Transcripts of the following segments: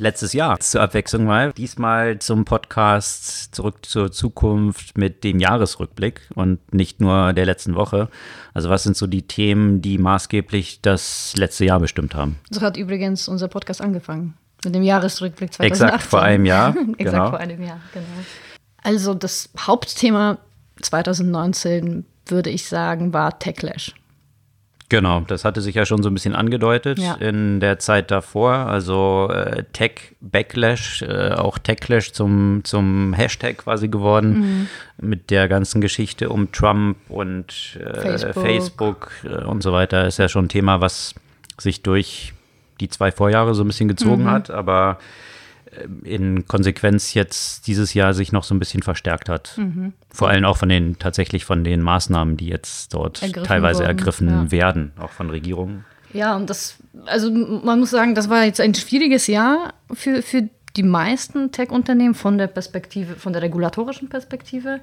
letztes Jahr zur Abwechslung mal? Diesmal zum Podcast Zurück zur Zukunft mit dem Jahresrückblick und nicht nur der letzten Woche. Also was sind so die Themen, die maßgeblich das letzte Jahr bestimmt haben? So hat übrigens unser Podcast angefangen. Mit dem Jahresrückblick 2018. Exakt vor einem Jahr. Exakt genau. vor einem Jahr, genau. Also das Hauptthema 2019, würde ich sagen, war Techlash. Genau, das hatte sich ja schon so ein bisschen angedeutet Ja. in der Zeit davor. Also äh, Tech Backlash, äh, auch Techlash zum, zum Hashtag quasi geworden mit der ganzen Geschichte um Trump und äh, Facebook. Facebook, äh, und so weiter. Ist ja schon ein Thema, was sich durch die zwei Vorjahre so ein bisschen gezogen hat, aber in Konsequenz jetzt dieses Jahr sich noch so ein bisschen verstärkt hat. Vor allem auch von den tatsächlich von den Maßnahmen, die jetzt dort Ergriffen teilweise wurden, ergriffen ja. werden, auch von Regierungen. Ja, und das, also man muss sagen, das war jetzt ein schwieriges Jahr für, für die meisten Tech-Unternehmen von der Perspektive, von der regulatorischen Perspektive.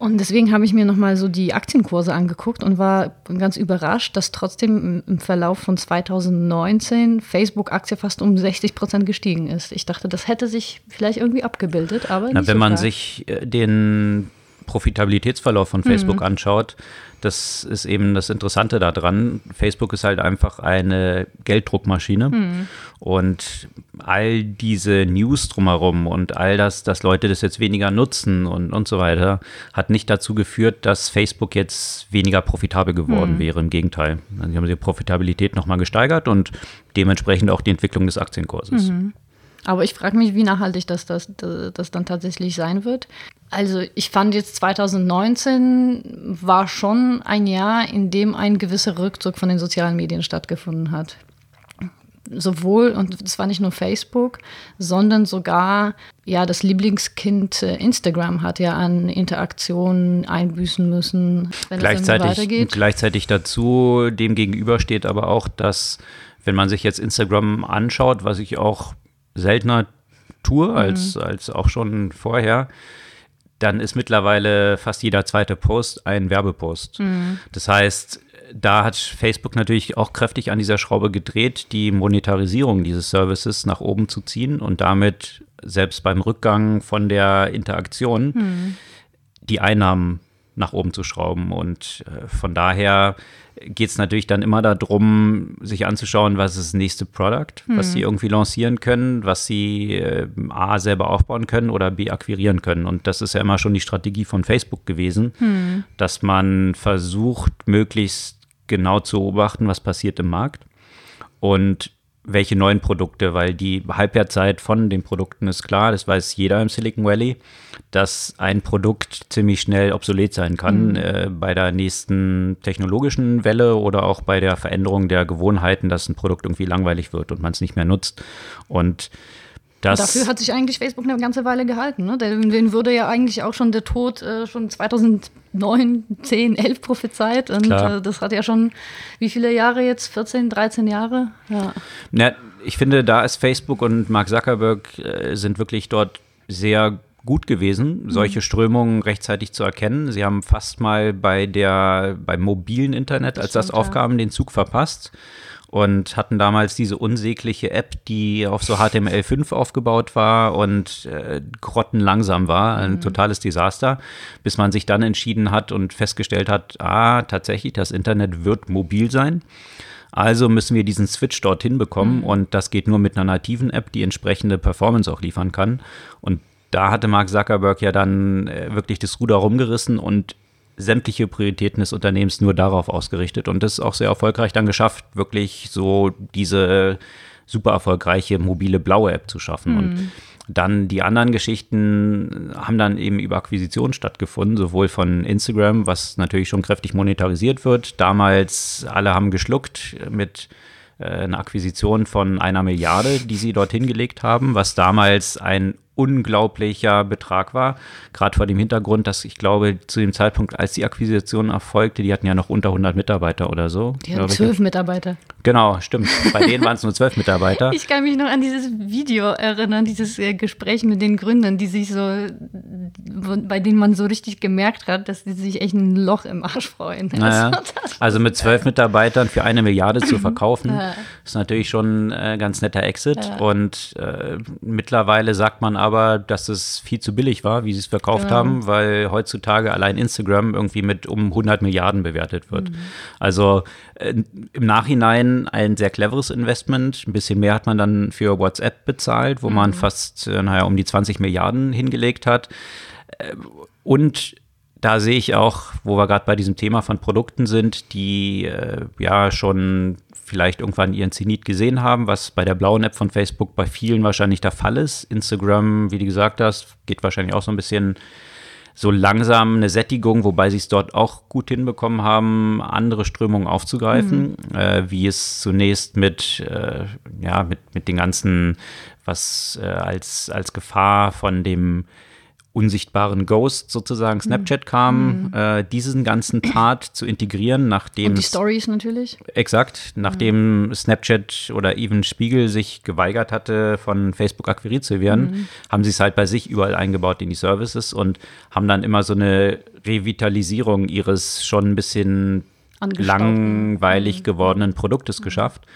Und deswegen habe ich mir nochmal so die Aktienkurse angeguckt und war ganz überrascht, dass trotzdem im- Verlauf von 2019 Facebook-Aktie fast um 60 Prozent gestiegen ist. Ich dachte, das hätte sich vielleicht irgendwie abgebildet, aber Na, wenn so man sich äh, den Profitabilitätsverlauf von Mhm. Facebook anschaut, das ist eben das Interessante daran. Facebook ist halt einfach eine Gelddruckmaschine Mhm. und all diese News drumherum und all das, dass Leute das jetzt weniger nutzen und, und so weiter, hat nicht dazu geführt, dass Facebook jetzt weniger profitabel geworden Mhm. wäre. Im Gegenteil. Also sie haben die Profitabilität nochmal gesteigert und dementsprechend auch die Entwicklung des Aktienkurses. Mhm. Aber ich frage mich, wie nachhaltig das, das, das dann tatsächlich sein wird. Also ich fand jetzt 2019 war schon ein Jahr, in dem ein gewisser Rückzug von den sozialen Medien stattgefunden hat. Sowohl, und es war nicht nur Facebook, sondern sogar, ja, das Lieblingskind äh, Instagram hat ja an Interaktionen einbüßen müssen, wenn es gleichzeitig, weitergeht. gleichzeitig dazu, dem gegenüber steht aber auch, dass, wenn man sich jetzt Instagram anschaut, was ich auch seltener tue als, als auch schon vorher, dann ist mittlerweile fast jeder zweite Post ein Werbepost. Das heißt, da hat Facebook natürlich auch kräftig an dieser Schraube gedreht, die Monetarisierung dieses Services nach oben zu ziehen und damit selbst beim Rückgang von der Interaktion die Einnahmen nach oben zu schrauben. Und äh, von daher geht es natürlich dann immer darum, sich anzuschauen, was ist das nächste Product, was sie irgendwie lancieren können, was sie äh, A selber aufbauen können oder B akquirieren können. Und das ist ja immer schon die Strategie von Facebook gewesen, dass man versucht, möglichst genau zu beobachten, was passiert im Markt. Und welche neuen Produkte, weil die Halbwertzeit von den Produkten ist klar, das weiß jeder im Silicon Valley, dass ein Produkt ziemlich schnell obsolet sein kann äh, bei der nächsten technologischen Welle oder auch bei der Veränderung der Gewohnheiten, dass ein Produkt irgendwie langweilig wird und man es nicht mehr nutzt. Und Dafür hat sich eigentlich Facebook eine ganze Weile gehalten. Ne? Den, würde ja eigentlich auch schon der Tod äh, schon 2009, 10, 11 prophezeit. Und äh, das hat ja schon, wie viele Jahre jetzt? 14, 13 Jahre? Ja. Na, ich finde, da ist Facebook und Mark Zuckerberg äh, sind wirklich dort sehr gut gewesen, solche Strömungen rechtzeitig zu erkennen. Sie haben fast mal bei der beim mobilen Internet, als das stimmt, ja. aufkam, den Zug verpasst und hatten damals diese unsägliche App, die auf so HTML5 aufgebaut war und äh, grottenlangsam war, ein totales Desaster, bis man sich dann entschieden hat und festgestellt hat, ah, tatsächlich, das Internet wird mobil sein. Also müssen wir diesen Switch dorthin bekommen und das geht nur mit einer nativen App, die entsprechende Performance auch liefern kann. Und da hatte Mark Zuckerberg ja dann äh, wirklich das Ruder rumgerissen und sämtliche Prioritäten des Unternehmens nur darauf ausgerichtet und das ist auch sehr erfolgreich dann geschafft, wirklich so diese super erfolgreiche mobile blaue App zu schaffen. Und dann die anderen Geschichten haben dann eben über Akquisition stattgefunden, sowohl von Instagram, was natürlich schon kräftig monetarisiert wird. Damals alle haben geschluckt mit äh, einer Akquisition von einer Milliarde, die sie dorthin gelegt haben, was damals ein unglaublicher Betrag war. Gerade vor dem Hintergrund, dass ich glaube, zu dem Zeitpunkt, als die Akquisition erfolgte, die hatten ja noch unter 100 Mitarbeiter oder so. Die hatten zwölf Mitarbeiter. Genau, stimmt. Bei denen waren es nur zwölf Mitarbeiter. Ich kann mich noch an dieses Video erinnern, dieses äh, Gespräch mit den Gründern, die sich so, bei denen man so richtig gemerkt hat, dass die sich echt ein Loch im Arsch freuen. Naja, also mit zwölf Mitarbeitern für eine Milliarde zu verkaufen, ist natürlich schon ein äh, ganz netter Exit. Ja. Und äh, mittlerweile sagt man aber, dass es viel zu billig war, wie sie es verkauft genau. haben, weil heutzutage allein Instagram irgendwie mit um 100 Milliarden bewertet wird. Mhm. Also äh, im Nachhinein ein sehr cleveres Investment. Ein bisschen mehr hat man dann für WhatsApp bezahlt, wo mhm. man fast, äh, naja, um die 20 Milliarden hingelegt hat. Äh, und da sehe ich auch, wo wir gerade bei diesem Thema von Produkten sind, die äh, ja schon vielleicht irgendwann ihren Zenit gesehen haben, was bei der blauen App von Facebook bei vielen wahrscheinlich der Fall ist. Instagram, wie du gesagt hast, geht wahrscheinlich auch so ein bisschen so langsam eine Sättigung, wobei sie es dort auch gut hinbekommen haben, andere Strömungen aufzugreifen, mhm. äh, wie es zunächst mit, äh, ja, mit, mit den ganzen, was äh, als, als Gefahr von dem unsichtbaren Ghost sozusagen mhm. Snapchat kam, mhm. äh, diesen ganzen Part zu integrieren, nachdem. Und die Stories natürlich. Exakt, nachdem mhm. Snapchat oder even Spiegel sich geweigert hatte, von Facebook akquiriert zu werden, mhm. haben sie es halt bei sich überall eingebaut in die Services und haben dann immer so eine Revitalisierung ihres schon ein bisschen langweilig mhm. gewordenen Produktes geschafft.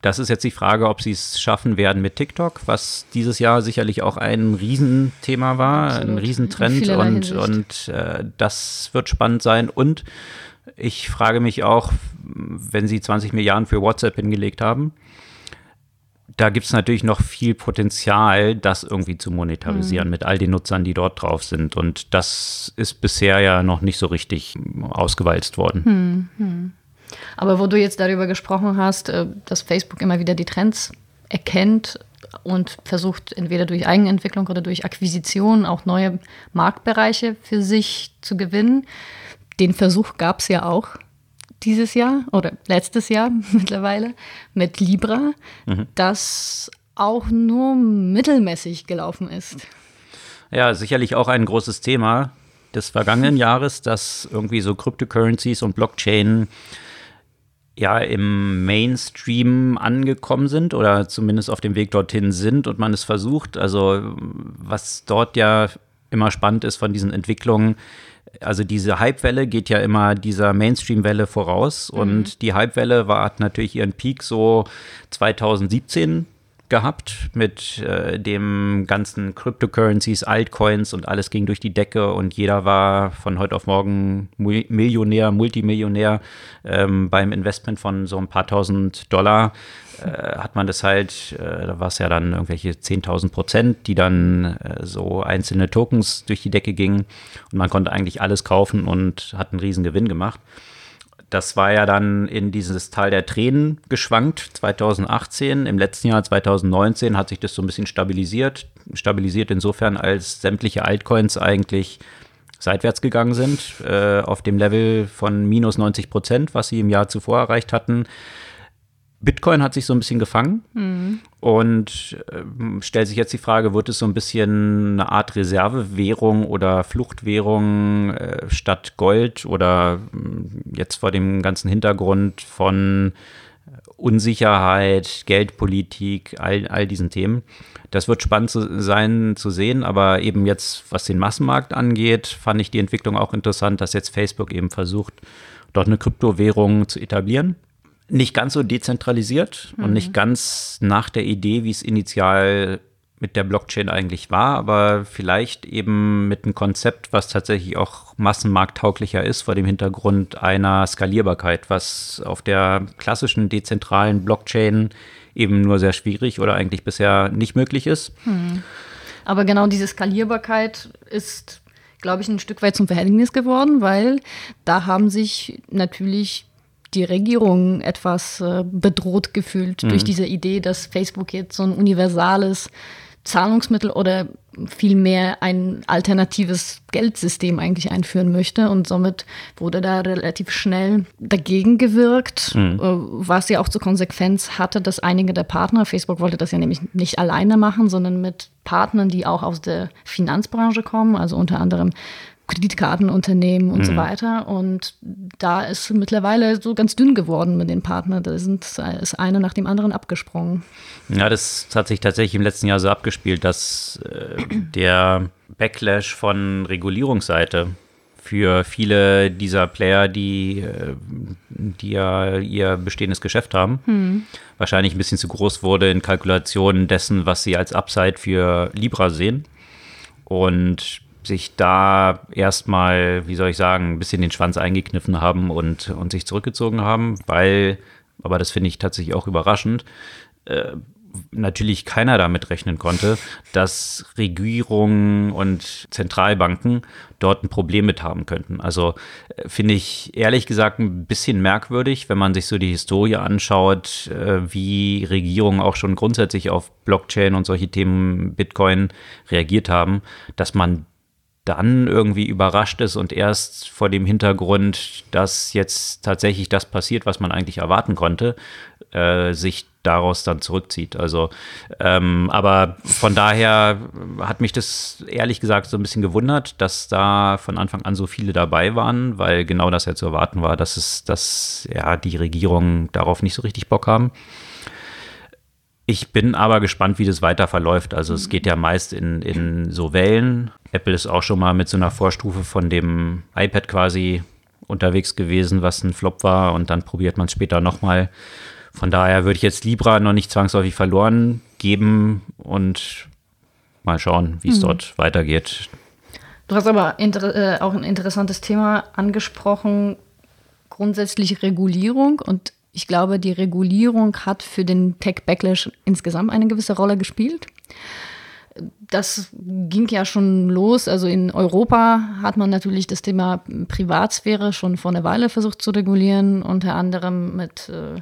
Das ist jetzt die Frage, ob sie es schaffen werden mit TikTok, was dieses Jahr sicherlich auch ein Riesenthema war, Absolut. ein Riesentrend und, und äh, das wird spannend sein. Und ich frage mich auch, wenn sie 20 Milliarden für WhatsApp hingelegt haben, da gibt es natürlich noch viel Potenzial, das irgendwie zu monetarisieren mhm. mit all den Nutzern, die dort drauf sind. Und das ist bisher ja noch nicht so richtig ausgewalzt worden. Mhm. Aber wo du jetzt darüber gesprochen hast, äh, dass Facebook immer wieder die Trends erkennt und versucht, entweder durch Eigenentwicklung oder durch Akquisition auch neue Marktbereiche für sich zu gewinnen. Den Versuch gab es ja auch dieses Jahr oder letztes Jahr mittlerweile mit Libra, mhm. das auch nur mittelmäßig gelaufen ist. Ja, sicherlich auch ein großes Thema des vergangenen Jahres, dass irgendwie so Cryptocurrencies und Blockchain ja im Mainstream angekommen sind oder zumindest auf dem Weg dorthin sind und man es versucht. Also was dort ja immer spannend ist von diesen Entwicklungen, also diese Hypewelle geht ja immer dieser Mainstream-Welle voraus mhm. und die Hypewelle war hat natürlich ihren Peak so 2017 gehabt mit äh, dem ganzen Cryptocurrencies, Altcoins und alles ging durch die Decke und jeder war von heute auf morgen Millionär, Multimillionär ähm, beim Investment von so ein paar tausend Dollar. Äh, hat man das halt, äh, da war es ja dann irgendwelche 10.000 Prozent, die dann äh, so einzelne Tokens durch die Decke gingen und man konnte eigentlich alles kaufen und hat einen riesen Gewinn gemacht. Das war ja dann in dieses Tal der Tränen geschwankt, 2018. Im letzten Jahr, 2019, hat sich das so ein bisschen stabilisiert. Stabilisiert insofern, als sämtliche Altcoins eigentlich seitwärts gegangen sind, äh, auf dem Level von minus 90 Prozent, was sie im Jahr zuvor erreicht hatten. Bitcoin hat sich so ein bisschen gefangen mhm. und äh, stellt sich jetzt die Frage, wird es so ein bisschen eine Art Reservewährung oder Fluchtwährung äh, statt Gold oder äh, jetzt vor dem ganzen Hintergrund von Unsicherheit, Geldpolitik, all, all diesen Themen. Das wird spannend zu sein zu sehen, aber eben jetzt, was den Massenmarkt angeht, fand ich die Entwicklung auch interessant, dass jetzt Facebook eben versucht, dort eine Kryptowährung zu etablieren nicht ganz so dezentralisiert mhm. und nicht ganz nach der Idee, wie es initial mit der Blockchain eigentlich war, aber vielleicht eben mit einem Konzept, was tatsächlich auch massenmarkttauglicher ist, vor dem Hintergrund einer Skalierbarkeit, was auf der klassischen dezentralen Blockchain eben nur sehr schwierig oder eigentlich bisher nicht möglich ist. Hm. Aber genau diese Skalierbarkeit ist, glaube ich, ein Stück weit zum Verhältnis geworden, weil da haben sich natürlich die Regierung etwas äh, bedroht gefühlt mhm. durch diese Idee, dass Facebook jetzt so ein universales Zahlungsmittel oder vielmehr ein alternatives Geldsystem eigentlich einführen möchte. Und somit wurde da relativ schnell dagegen gewirkt, mhm. was ja auch zur Konsequenz hatte, dass einige der Partner, Facebook wollte das ja nämlich nicht alleine machen, sondern mit Partnern, die auch aus der Finanzbranche kommen, also unter anderem Kreditkartenunternehmen und mhm. so weiter. Und da ist mittlerweile so ganz dünn geworden mit den Partnern. Da sind, ist einer nach dem anderen abgesprungen. Ja, das hat sich tatsächlich im letzten Jahr so abgespielt, dass äh, der Backlash von Regulierungsseite für viele dieser Player, die, äh, die ja ihr bestehendes Geschäft haben, hm. wahrscheinlich ein bisschen zu groß wurde in Kalkulationen dessen, was sie als Upside für Libra sehen. Und sich da erstmal, wie soll ich sagen, ein bisschen den Schwanz eingekniffen haben und, und sich zurückgezogen haben, weil, aber das finde ich tatsächlich auch überraschend, äh, natürlich keiner damit rechnen konnte, dass Regierungen und Zentralbanken dort ein Problem mit haben könnten. Also äh, finde ich ehrlich gesagt ein bisschen merkwürdig, wenn man sich so die Historie anschaut, äh, wie Regierungen auch schon grundsätzlich auf Blockchain und solche Themen Bitcoin reagiert haben, dass man dann irgendwie überrascht ist und erst vor dem Hintergrund, dass jetzt tatsächlich das passiert, was man eigentlich erwarten konnte, äh, sich daraus dann zurückzieht. Also, ähm, aber von daher hat mich das ehrlich gesagt so ein bisschen gewundert, dass da von Anfang an so viele dabei waren, weil genau das ja zu erwarten war, dass es, dass ja die Regierungen darauf nicht so richtig Bock haben. Ich bin aber gespannt, wie das weiter verläuft. Also es geht ja meist in, in so Wellen. Apple ist auch schon mal mit so einer Vorstufe von dem iPad quasi unterwegs gewesen, was ein Flop war und dann probiert man es später nochmal. Von daher würde ich jetzt Libra noch nicht zwangsläufig verloren geben und mal schauen, wie es mhm. dort weitergeht. Du hast aber äh, auch ein interessantes Thema angesprochen, grundsätzlich Regulierung und ich glaube, die Regulierung hat für den Tech-Backlash insgesamt eine gewisse Rolle gespielt. Das ging ja schon los. Also in Europa hat man natürlich das Thema Privatsphäre schon vor einer Weile versucht zu regulieren, unter anderem mit äh,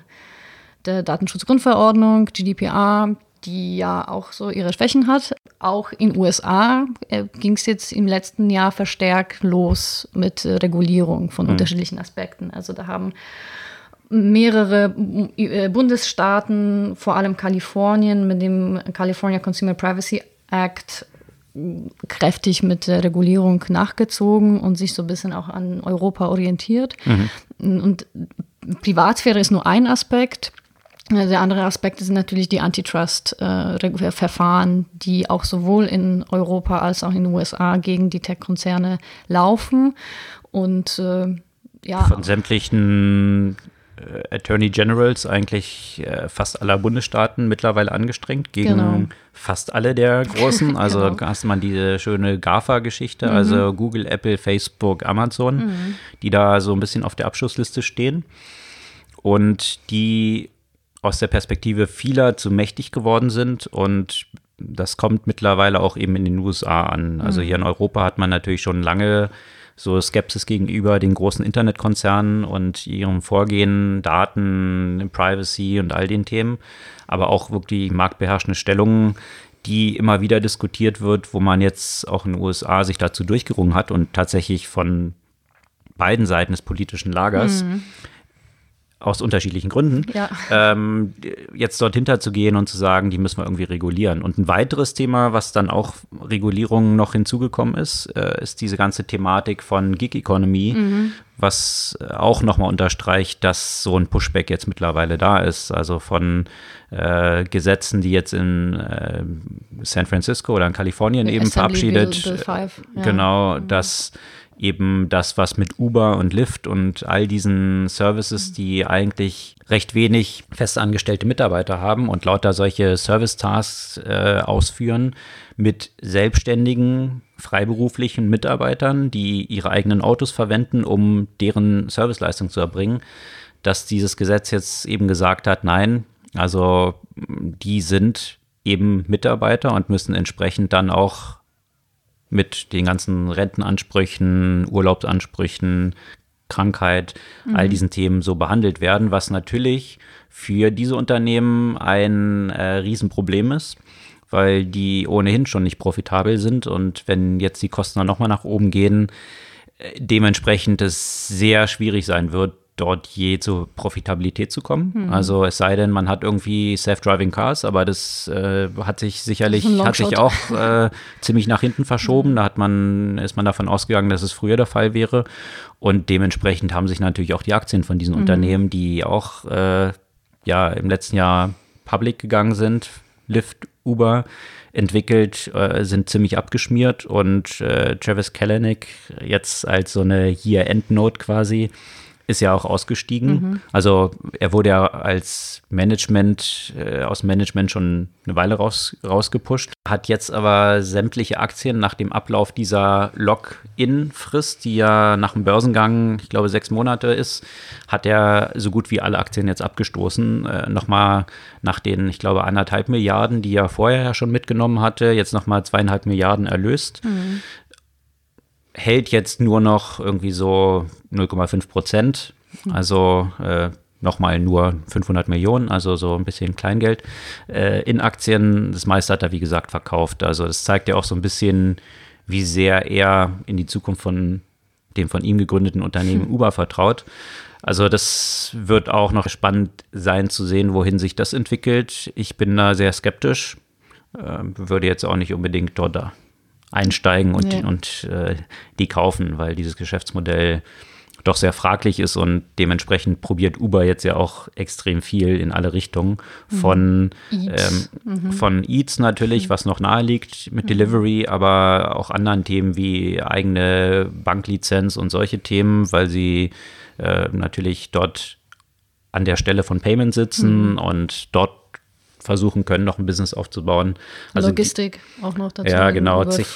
der Datenschutzgrundverordnung, GDPR, die ja auch so ihre Schwächen hat. Auch in USA äh, ging es jetzt im letzten Jahr verstärkt los mit äh, Regulierung von mhm. unterschiedlichen Aspekten. Also da haben mehrere äh, Bundesstaaten, vor allem Kalifornien, mit dem California Consumer Privacy Act kräftig mit der Regulierung nachgezogen und sich so ein bisschen auch an Europa orientiert. Mhm. Und Privatsphäre ist nur ein Aspekt. Der andere Aspekt sind natürlich die Antitrust-Verfahren, die auch sowohl in Europa als auch in den USA gegen die Tech-Konzerne laufen. Und äh, ja. Von sämtlichen äh, Attorney Generals eigentlich äh, fast aller Bundesstaaten mittlerweile angestrengt gegen genau. fast alle der großen. Also genau. hast man diese schöne GAFA-Geschichte, mhm. also Google, Apple, Facebook, Amazon, mhm. die da so ein bisschen auf der Abschlussliste stehen und die aus der Perspektive vieler zu mächtig geworden sind und das kommt mittlerweile auch eben in den USA an. Also mhm. hier in Europa hat man natürlich schon lange so Skepsis gegenüber den großen Internetkonzernen und ihrem Vorgehen, Daten, Privacy und all den Themen, aber auch wirklich marktbeherrschende Stellungen, die immer wieder diskutiert wird, wo man jetzt auch in den USA sich dazu durchgerungen hat und tatsächlich von beiden Seiten des politischen Lagers mhm aus unterschiedlichen Gründen, ja. ähm, jetzt dort hinterzugehen und zu sagen, die müssen wir irgendwie regulieren. Und ein weiteres Thema, was dann auch Regulierungen noch hinzugekommen ist, äh, ist diese ganze Thematik von Gig Economy, mhm. was auch nochmal unterstreicht, dass so ein Pushback jetzt mittlerweile da ist. Also von äh, Gesetzen, die jetzt in äh, San Francisco oder in Kalifornien eben verabschiedet. Bill, Bill 5, ja. Genau, mhm. dass eben das, was mit Uber und Lyft und all diesen Services, die eigentlich recht wenig festangestellte Mitarbeiter haben und lauter solche Service-Tasks äh, ausführen mit selbstständigen, freiberuflichen Mitarbeitern, die ihre eigenen Autos verwenden, um deren Serviceleistung zu erbringen, dass dieses Gesetz jetzt eben gesagt hat, nein, also die sind eben Mitarbeiter und müssen entsprechend dann auch mit den ganzen Rentenansprüchen, Urlaubsansprüchen, Krankheit, mhm. all diesen Themen so behandelt werden, was natürlich für diese Unternehmen ein äh, Riesenproblem ist, weil die ohnehin schon nicht profitabel sind. Und wenn jetzt die Kosten dann nochmal nach oben gehen, äh, dementsprechend es sehr schwierig sein wird, dort je zur Profitabilität zu kommen. Mhm. Also es sei denn, man hat irgendwie Self-Driving Cars, aber das äh, hat sich sicherlich hat sich auch äh, ziemlich nach hinten verschoben. Mhm. Da hat man ist man davon ausgegangen, dass es früher der Fall wäre. Und dementsprechend haben sich natürlich auch die Aktien von diesen mhm. Unternehmen, die auch äh, ja im letzten Jahr public gegangen sind, Lyft, Uber entwickelt, äh, sind ziemlich abgeschmiert und äh, Travis Kalanick jetzt als so eine Year-End-Note quasi ist ja auch ausgestiegen. Mhm. Also er wurde ja als Management, äh, aus Management schon eine Weile raus, rausgepusht, hat jetzt aber sämtliche Aktien nach dem Ablauf dieser Lock-in-Frist, die ja nach dem Börsengang, ich glaube, sechs Monate ist, hat er so gut wie alle Aktien jetzt abgestoßen. Äh, nochmal nach den, ich glaube, anderthalb Milliarden, die er vorher ja schon mitgenommen hatte, jetzt nochmal zweieinhalb Milliarden erlöst. Mhm hält jetzt nur noch irgendwie so 0,5 Prozent. Also äh, nochmal nur 500 Millionen, also so ein bisschen Kleingeld äh, in Aktien. Das meiste hat er, wie gesagt, verkauft. Also das zeigt ja auch so ein bisschen, wie sehr er in die Zukunft von dem von ihm gegründeten Unternehmen hm. Uber vertraut. Also das wird auch noch spannend sein zu sehen, wohin sich das entwickelt. Ich bin da sehr skeptisch, äh, würde jetzt auch nicht unbedingt dort da einsteigen und, ja. und äh, die kaufen, weil dieses Geschäftsmodell doch sehr fraglich ist und dementsprechend probiert Uber jetzt ja auch extrem viel in alle Richtungen. Von, mhm. Eats, ähm, mhm. von Eats natürlich, mhm. was noch nahe liegt mit mhm. Delivery, aber auch anderen Themen wie eigene Banklizenz und solche Themen, weil sie äh, natürlich dort an der Stelle von Payment sitzen mhm. und dort versuchen können, noch ein Business aufzubauen. Also Logistik die, auch noch dazu. Ja, genau. Zig,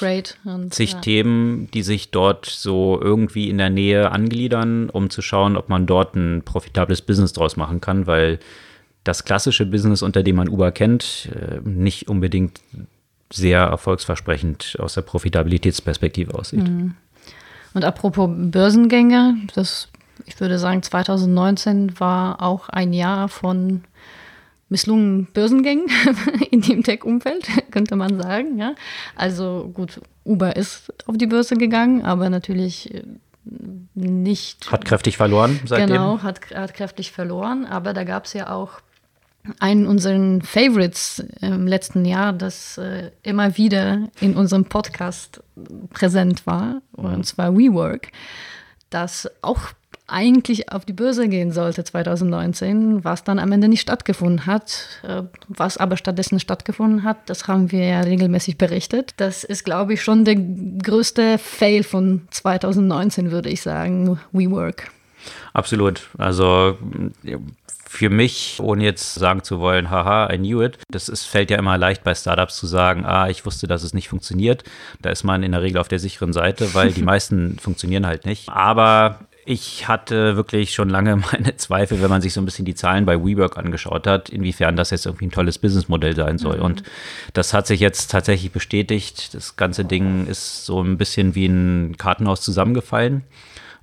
und, zig ja. Themen, die sich dort so irgendwie in der Nähe angliedern, um zu schauen, ob man dort ein profitables Business draus machen kann, weil das klassische Business, unter dem man Uber kennt, äh, nicht unbedingt sehr erfolgsversprechend aus der Profitabilitätsperspektive aussieht. Mhm. Und apropos Börsengänge, das, ich würde sagen, 2019 war auch ein Jahr von misslungenen Börsengängen in dem Tech-Umfeld, könnte man sagen. Ja? Also gut, Uber ist auf die Börse gegangen, aber natürlich äh, nicht. Hat kräftig verloren seitdem. Genau, hat, hat kräftig verloren, aber da gab es ja auch einen unserer Favorites im letzten Jahr, das äh, immer wieder in unserem Podcast präsent war, mhm. und zwar WeWork, das auch eigentlich auf die Börse gehen sollte 2019, was dann am Ende nicht stattgefunden hat. Äh, was aber stattdessen stattgefunden hat, das haben wir ja regelmäßig berichtet. Das ist, glaube ich, schon der größte Fail von 2019, würde ich sagen, WeWork. Absolut. Also für mich, ohne jetzt sagen zu wollen, haha, I knew it, das ist, fällt ja immer leicht bei Startups zu sagen, ah, ich wusste, dass es nicht funktioniert. Da ist man in der Regel auf der sicheren Seite, weil die meisten funktionieren halt nicht. Aber ich hatte wirklich schon lange meine Zweifel, wenn man sich so ein bisschen die Zahlen bei WeWork angeschaut hat, inwiefern das jetzt irgendwie ein tolles Businessmodell sein soll. Mhm. Und das hat sich jetzt tatsächlich bestätigt. Das ganze Ding ist so ein bisschen wie ein Kartenhaus zusammengefallen.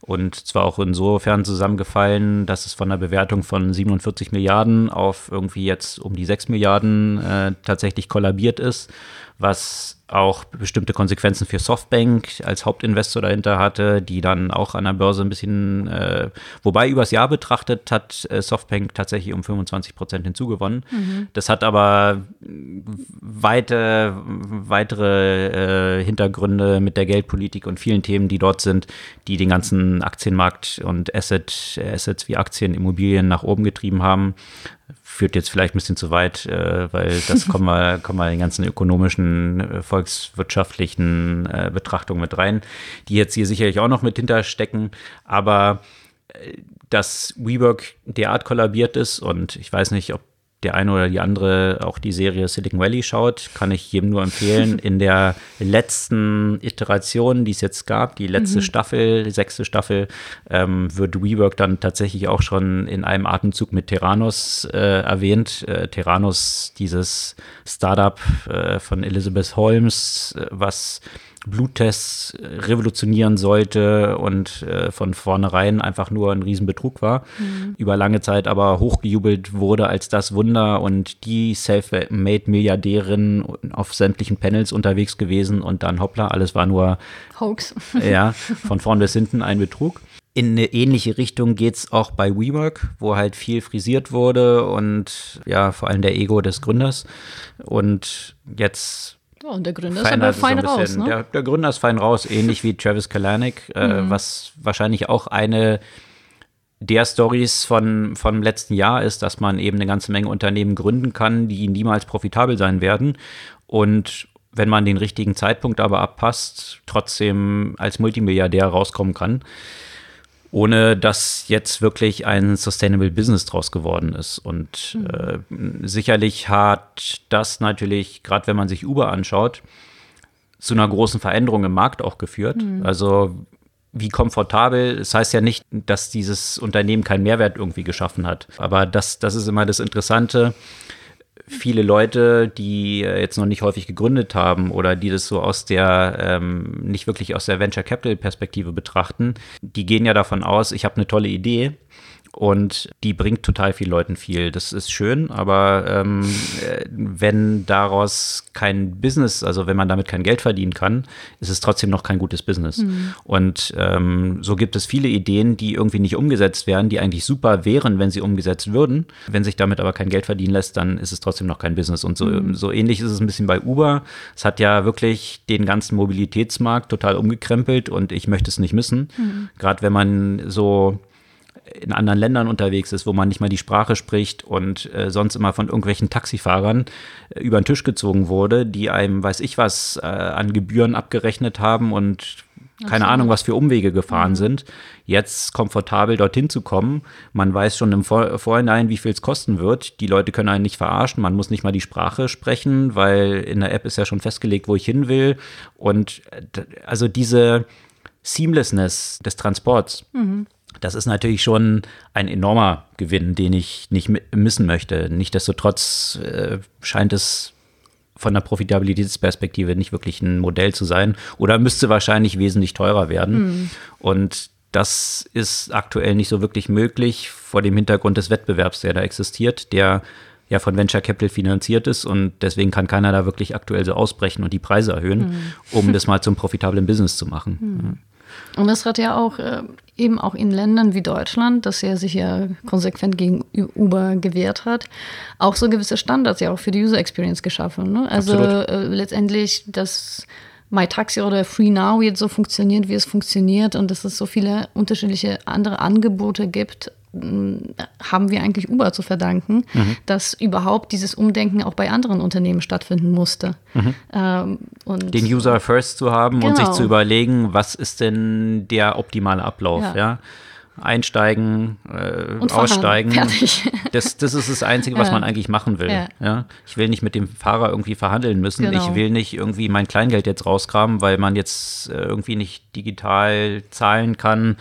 Und zwar auch insofern zusammengefallen, dass es von einer Bewertung von 47 Milliarden auf irgendwie jetzt um die 6 Milliarden äh, tatsächlich kollabiert ist, was auch bestimmte Konsequenzen für Softbank als Hauptinvestor dahinter hatte, die dann auch an der Börse ein bisschen, äh, wobei übers Jahr betrachtet hat äh, Softbank tatsächlich um 25 Prozent hinzugewonnen. Mhm. Das hat aber weite, weitere äh, Hintergründe mit der Geldpolitik und vielen Themen, die dort sind, die den ganzen Aktienmarkt und Asset, Assets wie Aktien, Immobilien nach oben getrieben haben führt jetzt vielleicht ein bisschen zu weit, äh, weil das kommen wir, kommen wir in den ganzen ökonomischen, äh, volkswirtschaftlichen äh, Betrachtungen mit rein, die jetzt hier sicherlich auch noch mit hinterstecken. Aber äh, dass WeWork derart kollabiert ist und ich weiß nicht, ob der eine oder die andere auch die Serie Silicon Valley schaut, kann ich jedem nur empfehlen. In der letzten Iteration, die es jetzt gab, die letzte mhm. Staffel, die sechste Staffel, ähm, wird WeWork dann tatsächlich auch schon in einem Atemzug mit Terranos äh, erwähnt. Äh, Terranos, dieses Startup äh, von Elizabeth Holmes, äh, was Bluttests revolutionieren sollte und äh, von vornherein einfach nur ein Riesenbetrug war. Mhm. Über lange Zeit aber hochgejubelt wurde als das Wunder und die Self-Made-Milliardärin auf sämtlichen Panels unterwegs gewesen und dann hoppla, alles war nur Hoax. ja, von vorn bis hinten ein Betrug. In eine ähnliche Richtung geht es auch bei WeWork, wo halt viel frisiert wurde und ja, vor allem der Ego des Gründers. Und jetzt ja, und der Gründer ist aber fein so raus, ne? Der, der, Gründer ist fein raus, ähnlich wie Travis Kalanick, äh, mhm. was wahrscheinlich auch eine der Stories von, vom letzten Jahr ist, dass man eben eine ganze Menge Unternehmen gründen kann, die niemals profitabel sein werden. Und wenn man den richtigen Zeitpunkt aber abpasst, trotzdem als Multimilliardär rauskommen kann ohne dass jetzt wirklich ein Sustainable Business draus geworden ist. Und mhm. äh, sicherlich hat das natürlich, gerade wenn man sich Uber anschaut, zu einer großen Veränderung im Markt auch geführt. Mhm. Also wie komfortabel, das heißt ja nicht, dass dieses Unternehmen keinen Mehrwert irgendwie geschaffen hat. Aber das, das ist immer das Interessante viele Leute, die äh, jetzt noch nicht häufig gegründet haben oder die das so aus der, ähm, nicht wirklich aus der Venture Capital Perspektive betrachten, die gehen ja davon aus, ich habe eine tolle Idee und die bringt total vielen Leuten viel. Das ist schön, aber ähm, äh, wenn daraus kein Business, also wenn man damit kein Geld verdienen kann, ist es trotzdem noch kein gutes Business. Mhm. Und ähm, so gibt es viele Ideen, die irgendwie nicht umgesetzt werden, die eigentlich super wären, wenn sie umgesetzt würden. Wenn sich damit aber kein Geld verdienen lässt, dann ist es trotzdem noch kein Business. Und so, mhm. so ähnlich ist es ein bisschen bei Uber. Es hat ja wirklich den ganzen Mobilitätsmarkt total umgekrempelt und ich möchte es nicht missen. Mhm. Gerade wenn man so in anderen Ländern unterwegs ist, wo man nicht mal die Sprache spricht und äh, sonst immer von irgendwelchen Taxifahrern äh, über den Tisch gezogen wurde, die einem, weiß ich was, äh, an Gebühren abgerechnet haben und keine. Ahnung, was für Umwege gefahren mhm. sind. Jetzt komfortabel dorthin zu kommen, man weiß schon im Vor Vorhinein, wie viel es kosten wird. Die Leute können einen nicht verarschen, man muss nicht mal die Sprache sprechen, weil in der App ist ja schon festgelegt, wo ich hin will. Und äh, also diese Seamlessness des Transports. Mhm das ist natürlich schon ein enormer Gewinn, den ich nicht missen möchte. Nichtsdestotrotz äh, scheint es von der Profitabilitätsperspektive nicht wirklich ein Modell zu sein oder müsste wahrscheinlich wesentlich teurer werden. Mhm. Und das ist aktuell nicht so wirklich möglich vor dem Hintergrund des Wettbewerbs, der da existiert, der ja von Venture Capital finanziert ist und deswegen kann keiner da wirklich aktuell so ausbrechen und die Preise erhöhen, mhm. um das mal zum profitablen Business zu machen. Mhm. Und das hat ja auch äh, eben auch in Ländern wie Deutschland, das ja sich ja konsequent gegen Uber gewehrt hat, auch so gewisse Standards ja auch für die User Experience geschaffen. Ne? Also äh, letztendlich, dass MyTaxi oder Free Now jetzt so funktioniert, wie es funktioniert und dass es so viele unterschiedliche andere Angebote gibt, haben wir eigentlich Uber zu verdanken, mhm. dass überhaupt dieses Umdenken auch bei anderen Unternehmen stattfinden musste. Mhm. Ähm, Den User first zu haben genau. und sich genau. zu überlegen, was ist denn der optimale Ablauf, ja. ja? Einsteigen, äh, aussteigen. Das, das ist das Einzige, was ja. man eigentlich machen will. Ja. ja. Ich will nicht mit dem Fahrer irgendwie verhandeln müssen. Genau. Ich will nicht irgendwie mein Kleingeld jetzt rauskramen, weil man jetzt äh, irgendwie nicht digital zahlen kann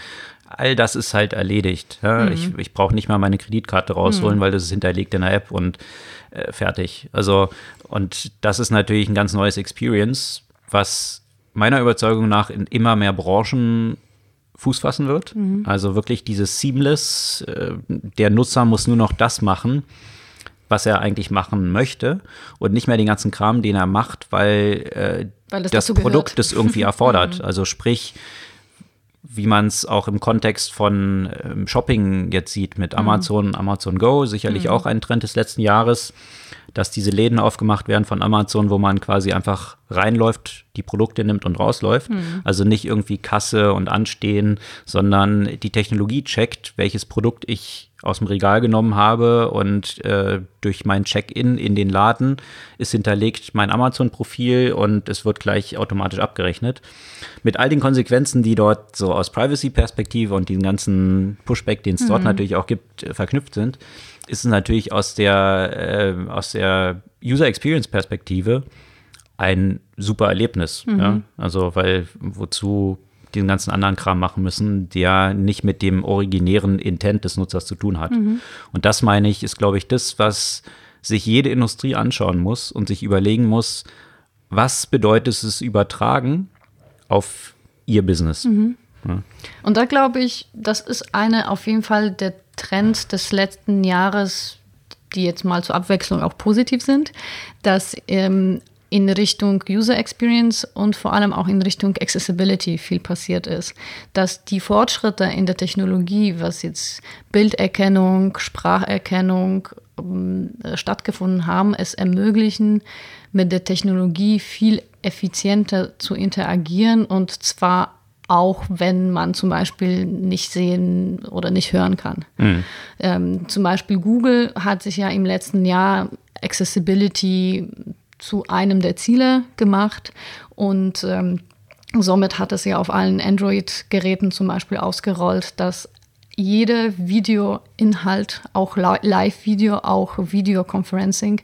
all das ist halt erledigt. Ja? Mhm. Ich, ich brauche nicht mal meine Kreditkarte rausholen, mhm. weil das ist hinterlegt in der App und äh, fertig. Also, und das ist natürlich ein ganz neues Experience, was meiner Überzeugung nach in immer mehr Branchen Fuß fassen wird. Mhm. Also wirklich dieses Seamless, äh, der Nutzer muss nur noch das machen, was er eigentlich machen möchte und nicht mehr den ganzen Kram, den er macht, weil, äh, weil das, das Produkt es irgendwie erfordert. Mhm. Also sprich, wie man es auch im Kontext von ähm, Shopping jetzt sieht mit mhm. Amazon, mhm. Amazon Go, sicherlich mhm. auch ein Trend des letzten Jahres, dass diese Läden aufgemacht werden von Amazon, wo man quasi einfach reinläuft, die Produkte nimmt und rausläuft. Mhm. Also nicht irgendwie Kasse und Anstehen, sondern die Technologie checkt, welches Produkt ich aus dem Regal genommen habe und äh, durch mein Check-in in den Laden ist hinterlegt mein Amazon-Profil und es wird gleich automatisch abgerechnet. Mit all den Konsequenzen, die dort so aus Privacy-Perspektive und den ganzen Pushback, den es mhm. dort natürlich auch gibt, äh, verknüpft sind, ist es natürlich aus der, äh, aus der User-Experience-Perspektive ein super Erlebnis. Mhm. Ja? Also, weil wozu den ganzen anderen Kram machen müssen, der nicht mit dem originären Intent des Nutzers zu tun hat. Mhm. Und das meine ich, ist, glaube ich, das, was sich jede Industrie anschauen muss und sich überlegen muss, was bedeutet es übertragen auf ihr Business. Mhm. Ja. Und da glaube ich, das ist eine auf jeden Fall der Trend des letzten Jahres, die jetzt mal zur Abwechslung auch positiv sind, dass ähm, in Richtung User Experience und vor allem auch in Richtung Accessibility viel passiert ist. Dass die Fortschritte in der Technologie, was jetzt Bilderkennung, Spracherkennung ähm, stattgefunden haben, es ermöglichen, mit der Technologie viel effizienter zu interagieren und zwar auch wenn man zum Beispiel nicht sehen oder nicht hören kann. Mhm. Ähm, zum Beispiel Google hat sich ja im letzten Jahr Accessibility zu einem der Ziele gemacht und ähm, somit hat es ja auf allen Android-Geräten zum Beispiel ausgerollt, dass jeder Videoinhalt, auch Live-Video, auch Videoconferencing,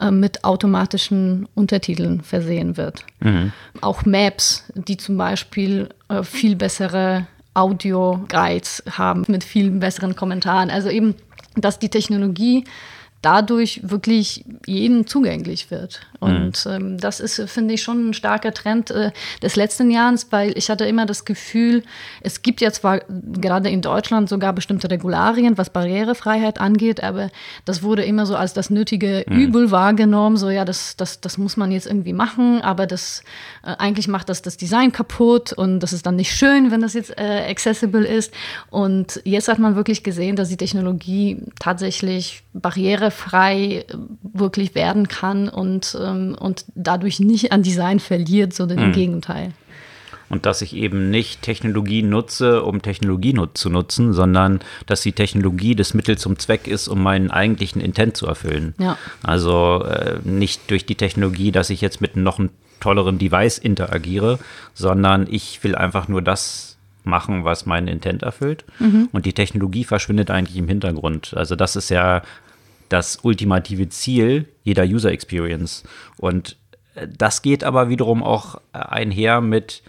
äh, mit automatischen Untertiteln versehen wird. Mhm. Auch Maps, die zum Beispiel äh, viel bessere Audio-Guides haben mit viel besseren Kommentaren. Also eben, dass die Technologie dadurch wirklich jedem zugänglich wird. Und mhm. ähm, das ist, finde ich, schon ein starker Trend äh, des letzten Jahres, weil ich hatte immer das Gefühl, es gibt ja zwar gerade in Deutschland sogar bestimmte Regularien, was Barrierefreiheit angeht, aber das wurde immer so als das nötige mhm. Übel wahrgenommen, so ja, das, das, das muss man jetzt irgendwie machen, aber das äh, eigentlich macht das das Design kaputt und das ist dann nicht schön, wenn das jetzt äh, accessible ist. Und jetzt hat man wirklich gesehen, dass die Technologie tatsächlich barrierefrei frei äh, wirklich werden kann und, ähm, und dadurch nicht an Design verliert, sondern im mhm. Gegenteil. Und dass ich eben nicht Technologie nutze, um Technologie nut zu nutzen, sondern dass die Technologie das Mittel zum Zweck ist, um meinen eigentlichen Intent zu erfüllen. Ja. Also äh, nicht durch die Technologie, dass ich jetzt mit noch einem tolleren Device interagiere, sondern ich will einfach nur das machen, was meinen Intent erfüllt. Mhm. Und die Technologie verschwindet eigentlich im Hintergrund. Also das ist ja das ultimative Ziel jeder User Experience. Und äh, das geht aber wiederum auch äh, einher mit,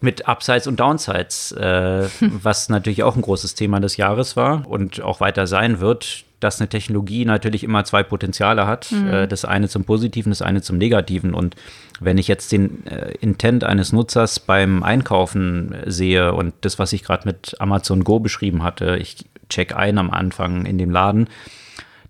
mit Upsides und Downsides, äh, was natürlich auch ein großes Thema des Jahres war und auch weiter sein wird, dass eine Technologie natürlich immer zwei Potenziale hat. Mhm. Äh, das eine zum Positiven, das eine zum Negativen. Und wenn ich jetzt den äh, Intent eines Nutzers beim Einkaufen sehe und das, was ich gerade mit Amazon Go beschrieben hatte, ich check ein am Anfang in dem Laden,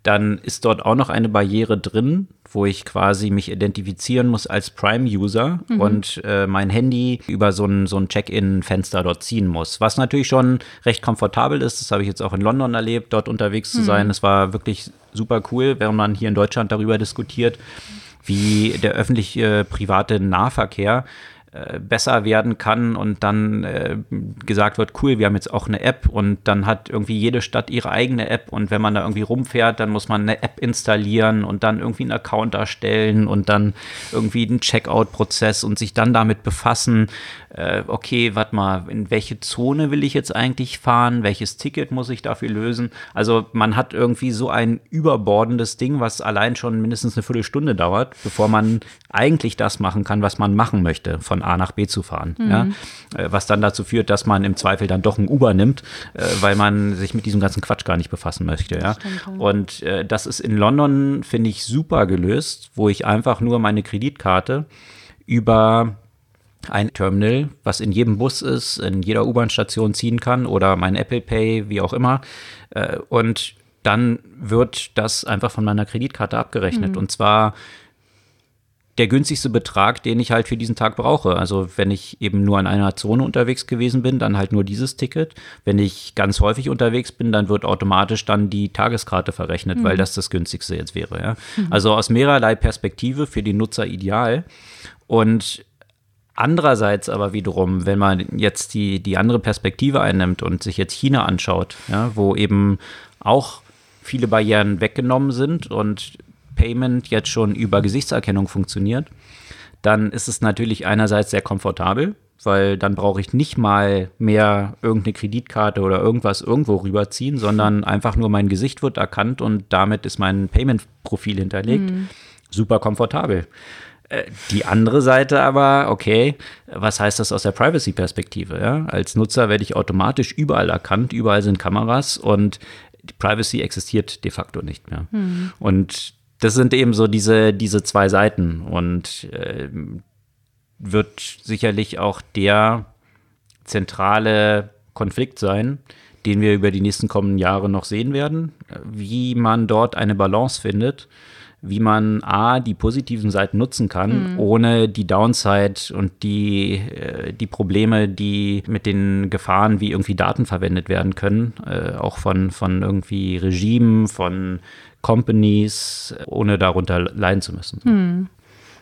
dann ist dort auch noch eine Barriere drin, wo ich quasi mich identifizieren muss als Prime-User mhm. und äh, mein Handy über so ein, so ein Check-in-Fenster dort ziehen muss. Was natürlich schon recht komfortabel ist. Das habe ich jetzt auch in London erlebt, dort unterwegs zu mhm. sein. Es war wirklich super cool, während man hier in Deutschland darüber diskutiert, wie der öffentliche private Nahverkehr äh, besser werden kann und dann äh, gesagt wird, cool, wir haben jetzt auch eine App und dann hat irgendwie jede Stadt ihre eigene App und wenn man da irgendwie rumfährt, dann muss man eine App installieren und dann irgendwie einen Account erstellen und dann irgendwie einen Checkout-Prozess und sich dann damit befassen, äh, okay, warte mal, in welche Zone will ich jetzt eigentlich fahren, welches Ticket muss ich dafür lösen? Also man hat irgendwie so ein überbordendes Ding, was allein schon mindestens eine Viertelstunde dauert, bevor man eigentlich das machen kann, was man machen möchte von von A nach B zu fahren. Mhm. Ja? Äh, was dann dazu führt, dass man im Zweifel dann doch ein Uber nimmt, äh, weil man sich mit diesem ganzen Quatsch gar nicht befassen möchte. Ja? Stimmt, Und äh, das ist in London, finde ich, super gelöst, wo ich einfach nur meine Kreditkarte über ein Terminal, was in jedem Bus ist, in jeder U-Bahn-Station ziehen kann oder mein Apple Pay, wie auch immer. Äh, und dann wird das einfach von meiner Kreditkarte abgerechnet. Mhm. Und zwar der günstigste Betrag, den ich halt für diesen Tag brauche. Also wenn ich eben nur in einer Zone unterwegs gewesen bin, dann halt nur dieses Ticket. Wenn ich ganz häufig unterwegs bin, dann wird automatisch dann die Tageskarte verrechnet, mhm. weil das das günstigste jetzt wäre. Ja? Mhm. Also aus mehrerlei Perspektive für den Nutzer ideal. Und Andererseits aber wiederum, wenn man jetzt die, die andere Perspektive einnimmt und sich jetzt China anschaut, ja, wo eben auch viele Barrieren weggenommen sind und Payment jetzt schon über Gesichtserkennung funktioniert, dann ist es natürlich einerseits sehr komfortabel, weil dann brauche ich nicht mal mehr irgendeine Kreditkarte oder irgendwas irgendwo rüberziehen, sondern einfach nur mein Gesicht wird erkannt und damit ist mein Payment-Profil hinterlegt. Mhm. Super komfortabel. Äh, die andere Seite aber, okay, was heißt das aus der Privacy-Perspektive? Ja? Als Nutzer werde ich automatisch überall erkannt, überall sind Kameras und die Privacy existiert de facto nicht mehr. Mhm. Und das sind eben so diese, diese zwei Seiten. Und äh, wird sicherlich auch der zentrale Konflikt sein, den wir über die nächsten kommenden Jahre noch sehen werden, wie man dort eine Balance findet, wie man A, die positiven Seiten nutzen kann, mhm. ohne die Downside und die, äh, die Probleme, die mit den Gefahren, wie irgendwie Daten verwendet werden können, äh, auch von, von irgendwie Regimen, von Companies, ohne darunter leiden zu müssen. Mhm.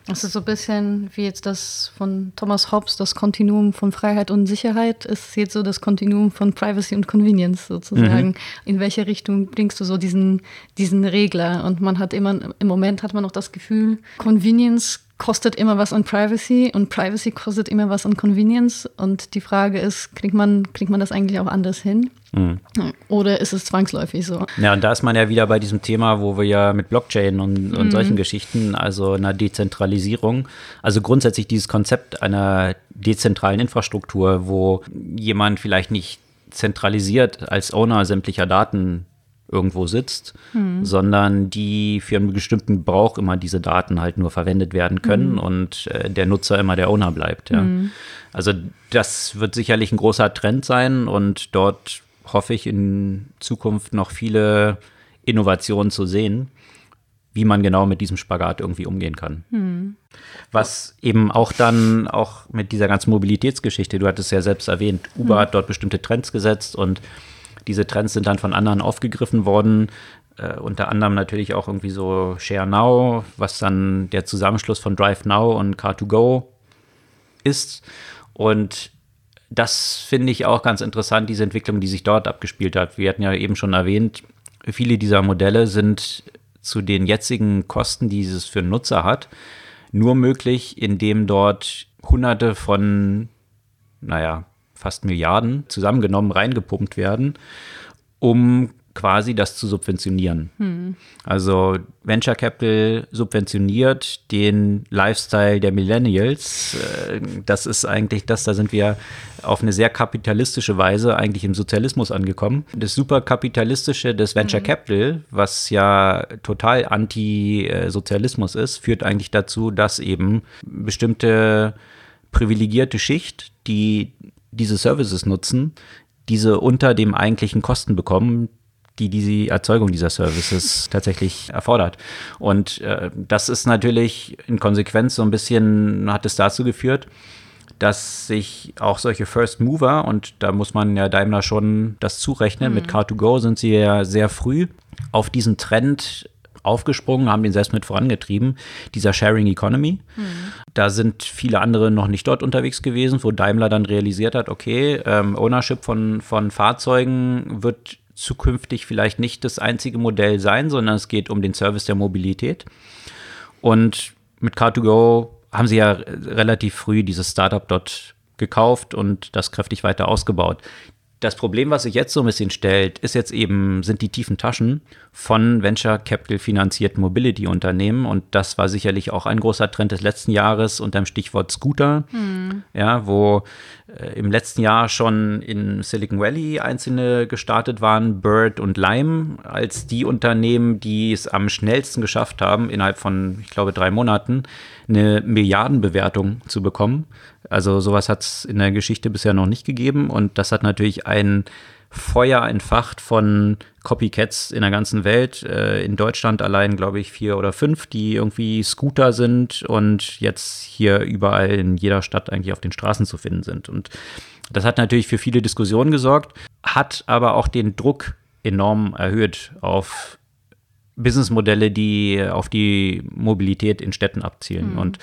Das ist so ein bisschen wie jetzt das von Thomas Hobbes, das Kontinuum von Freiheit und Sicherheit, ist jetzt so das Kontinuum von Privacy und Convenience sozusagen. Mhm. In welche Richtung bringst du so diesen, diesen Regler? Und man hat immer, im Moment hat man noch das Gefühl, Convenience kostet immer was an Privacy und Privacy kostet immer was an Convenience. Und die Frage ist, kriegt man, kriegt man das eigentlich auch anders hin? Mhm. Oder ist es zwangsläufig so? Ja, und da ist man ja wieder bei diesem Thema, wo wir ja mit Blockchain und, und mhm. solchen Geschichten, also einer Dezentralisierung, also grundsätzlich dieses Konzept einer dezentralen Infrastruktur, wo jemand vielleicht nicht zentralisiert als Owner sämtlicher Daten irgendwo sitzt, mhm. sondern die für einen bestimmten Gebrauch immer diese Daten halt nur verwendet werden können mhm. und äh, der Nutzer immer der Owner bleibt. Ja. Mhm. Also das wird sicherlich ein großer Trend sein und dort hoffe ich in Zukunft noch viele Innovationen zu sehen, wie man genau mit diesem Spagat irgendwie umgehen kann. Mhm. Was eben auch dann auch mit dieser ganzen Mobilitätsgeschichte, du hattest ja selbst erwähnt, Uber mhm. hat dort bestimmte Trends gesetzt und diese Trends sind dann von anderen aufgegriffen worden. Äh, unter anderem natürlich auch irgendwie so Share Now, was dann der Zusammenschluss von Drive Now und Car2Go ist. Und das finde ich auch ganz interessant, diese Entwicklung, die sich dort abgespielt hat. Wir hatten ja eben schon erwähnt, viele dieser Modelle sind zu den jetzigen Kosten, die es für Nutzer hat, nur möglich, indem dort hunderte von, naja, fast Milliarden zusammengenommen reingepumpt werden, um quasi das zu subventionieren. Hm. Also Venture Capital subventioniert den Lifestyle der Millennials. Äh, das ist eigentlich das, da sind wir auf eine sehr kapitalistische Weise eigentlich im Sozialismus angekommen. Das superkapitalistische des Venture hm. Capital, was ja total anti-Sozialismus ist, führt eigentlich dazu, dass eben bestimmte privilegierte Schicht, die diese Services nutzen, diese unter dem eigentlichen Kosten bekommen, die diese Erzeugung dieser Services tatsächlich erfordert. Und äh, das ist natürlich in Konsequenz so ein bisschen, hat es dazu geführt, dass sich auch solche First Mover, und da muss man ja Daimler schon das zurechnen, mhm. mit Car2Go sind sie ja sehr früh auf diesen Trend aufgesprungen, haben den selbst mit vorangetrieben, dieser Sharing Economy. Mhm. Da sind viele andere noch nicht dort unterwegs gewesen, wo Daimler dann realisiert hat, okay, ähm, Ownership von, von Fahrzeugen wird zukünftig vielleicht nicht das einzige Modell sein, sondern es geht um den Service der Mobilität. Und mit Car2Go haben sie ja relativ früh dieses Startup dort gekauft und das kräftig weiter ausgebaut. Das Problem, was sich jetzt so ein bisschen stellt, ist jetzt eben, sind die tiefen Taschen von Venture Capital finanzierten Mobility-Unternehmen. Und das war sicherlich auch ein großer Trend des letzten Jahres unter dem Stichwort Scooter. Hm. Ja, wo äh, im letzten Jahr schon in Silicon Valley einzelne gestartet waren, Bird und Lime, als die Unternehmen, die es am schnellsten geschafft haben, innerhalb von, ich glaube, drei Monaten eine Milliardenbewertung zu bekommen. Also sowas hat es in der Geschichte bisher noch nicht gegeben und das hat natürlich ein Feuer entfacht von Copycats in der ganzen Welt. Äh, in Deutschland allein, glaube ich, vier oder fünf, die irgendwie Scooter sind und jetzt hier überall in jeder Stadt eigentlich auf den Straßen zu finden sind. Und das hat natürlich für viele Diskussionen gesorgt, hat aber auch den Druck enorm erhöht auf Businessmodelle, die auf die Mobilität in Städten abzielen. Mhm. Und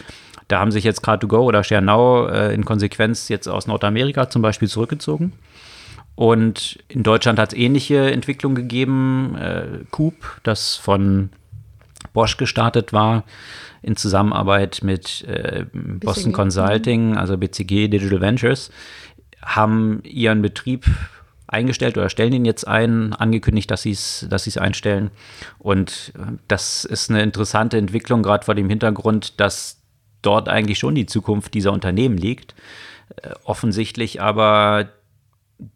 da haben sich jetzt Car2Go oder ShareNow äh, in Konsequenz jetzt aus Nordamerika zum Beispiel zurückgezogen. Und in Deutschland hat es ähnliche Entwicklungen gegeben. Äh, Coop, das von Bosch gestartet war, in Zusammenarbeit mit äh, Boston BCG. Consulting, also BCG Digital Ventures, haben ihren Betrieb eingestellt oder stellen ihn jetzt ein, angekündigt, dass sie es dass einstellen. Und das ist eine interessante Entwicklung, gerade vor dem Hintergrund, dass dort eigentlich schon die Zukunft dieser Unternehmen liegt. Äh, offensichtlich aber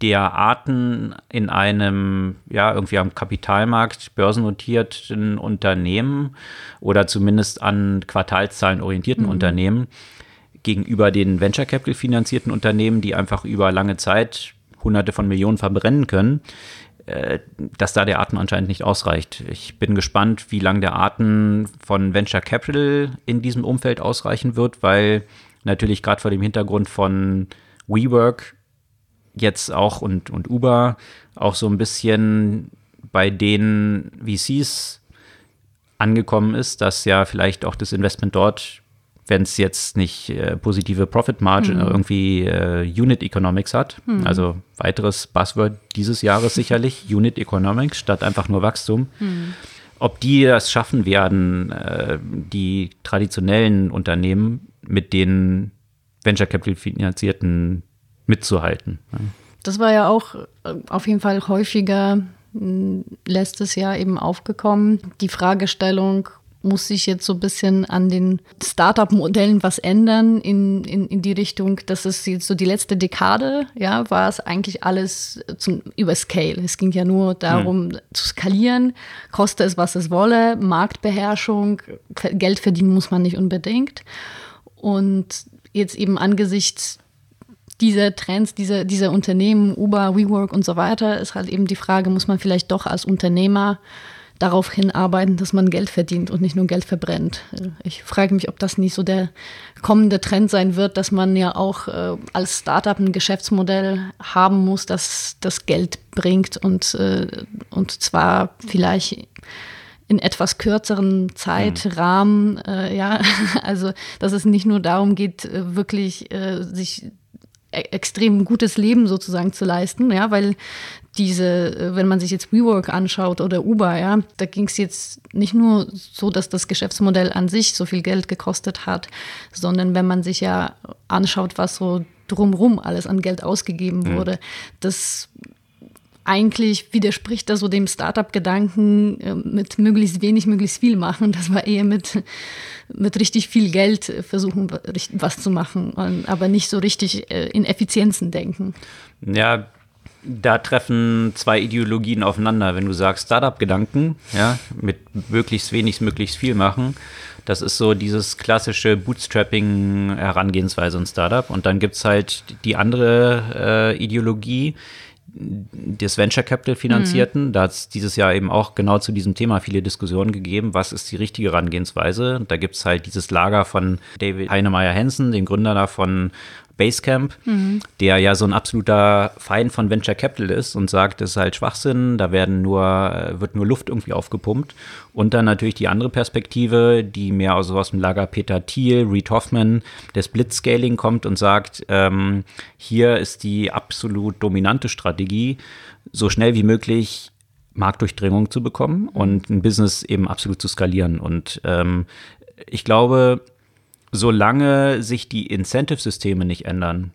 der Arten in einem, ja, irgendwie am Kapitalmarkt börsennotierten Unternehmen oder zumindest an Quartalszahlen orientierten mhm. Unternehmen gegenüber den Venture Capital finanzierten Unternehmen, die einfach über lange Zeit Hunderte von Millionen verbrennen können, äh, dass da der Atem anscheinend nicht ausreicht. Ich bin gespannt, wie lange der Atem von Venture Capital in diesem Umfeld ausreichen wird, weil natürlich gerade vor dem Hintergrund von WeWork jetzt auch und, und Uber auch so ein bisschen bei den VCs angekommen ist, dass ja vielleicht auch das Investment dort, wenn es jetzt nicht äh, positive Profit Margin, mhm. irgendwie äh, Unit Economics hat, mhm. also weiteres Buzzword dieses Jahres sicherlich, Unit Economics statt einfach nur Wachstum. Mhm. Ob die das schaffen werden, äh, die traditionellen Unternehmen mit den Venture Capital finanzierten mitzuhalten. Das war ja auch äh, auf jeden Fall häufiger letztes Jahr eben aufgekommen. Die Fragestellung, muss sich jetzt so ein bisschen an den Startup-Modellen was ändern in, in, in die Richtung, dass es jetzt so die letzte Dekade, ja, war es eigentlich alles zum, über Scale. Es ging ja nur darum mhm. zu skalieren, koste es, was es wolle, Marktbeherrschung, Geld verdienen muss man nicht unbedingt. Und jetzt eben angesichts dieser Trends, dieser, dieser Unternehmen, Uber, WeWork und so weiter, ist halt eben die Frage, muss man vielleicht doch als Unternehmer darauf hinarbeiten, dass man Geld verdient und nicht nur Geld verbrennt. Ich frage mich, ob das nicht so der kommende Trend sein wird, dass man ja auch äh, als Startup ein Geschäftsmodell haben muss, das das Geld bringt und, äh, und zwar vielleicht in etwas kürzeren Zeitrahmen, äh, ja, also dass es nicht nur darum geht, äh, wirklich äh, sich extrem gutes Leben sozusagen zu leisten, ja, weil diese, äh, wenn man sich jetzt WeWork anschaut oder Uber, ja, da ging es jetzt nicht nur so, dass das Geschäftsmodell an sich so viel Geld gekostet hat, sondern wenn man sich ja anschaut, was so drumrum alles an Geld ausgegeben mhm. wurde, das eigentlich widerspricht das so dem Startup-Gedanken äh, mit möglichst wenig, möglichst viel machen. Das war eher mit, mit richtig viel Geld versuchen, was zu machen, aber nicht so richtig äh, in Effizienzen denken. Ja, da treffen zwei Ideologien aufeinander. Wenn du sagst Startup-Gedanken, ja, mit möglichst wenig, möglichst viel machen, das ist so dieses klassische Bootstrapping-Herangehensweise und Startup. Und dann gibt es halt die andere äh, Ideologie, des Venture Capital finanzierten. Mhm. Da hat es dieses Jahr eben auch genau zu diesem Thema viele Diskussionen gegeben. Was ist die richtige Herangehensweise? Da gibt es halt dieses Lager von David Heinemeier Hansen, dem Gründer da von Basecamp, mhm. der ja so ein absoluter Feind von Venture Capital ist und sagt, das ist halt Schwachsinn, da werden nur, äh, wird nur Luft irgendwie aufgepumpt. Und dann natürlich die andere Perspektive, die mehr aus, aus dem Lager Peter Thiel, Reed Hoffman, des Blitzscaling kommt und sagt, ähm, hier ist die absolut dominante Strategie, so schnell wie möglich Marktdurchdringung zu bekommen und ein Business eben absolut zu skalieren. Und ähm, ich glaube, solange sich die Incentive-Systeme nicht ändern,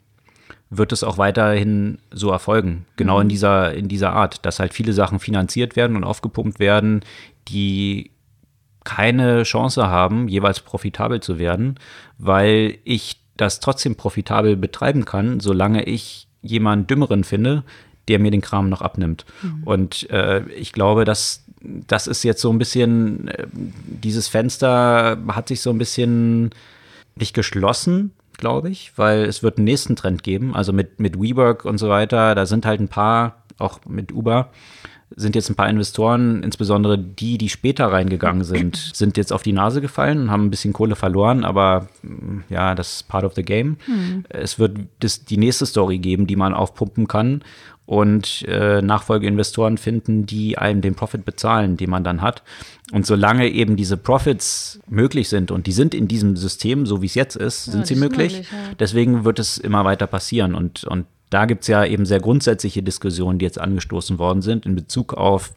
wird es auch weiterhin so erfolgen. Genau mhm. in dieser, in dieser Art, dass halt viele Sachen finanziert werden und aufgepumpt werden, die keine Chance haben, jeweils profitabel zu werden, weil ich das trotzdem profitabel betreiben kann, solange ich jemanden Dümmeren finde, der mir den Kram noch abnimmt. Mhm. Und äh, ich glaube, dass das ist jetzt so ein bisschen, äh, dieses Fenster hat sich so ein bisschen nicht geschlossen, glaube ich, weil es wird einen nächsten Trend geben. Also mit, mit WeWork und so weiter, da sind halt ein paar, auch mit Uber, sind jetzt ein paar Investoren, insbesondere die, die später reingegangen sind, sind jetzt auf die Nase gefallen und haben ein bisschen Kohle verloren, aber ja, das ist part of the game. Mhm. Es wird das, die nächste Story geben, die man aufpumpen kann und äh, Nachfolgeinvestoren finden, die einem den Profit bezahlen, den man dann hat. Und solange eben diese Profits möglich sind und die sind in diesem System, so wie es jetzt ist, ja, sind sie möglich. möglich ja. Deswegen wird es immer weiter passieren. Und, und da gibt es ja eben sehr grundsätzliche Diskussionen, die jetzt angestoßen worden sind in Bezug auf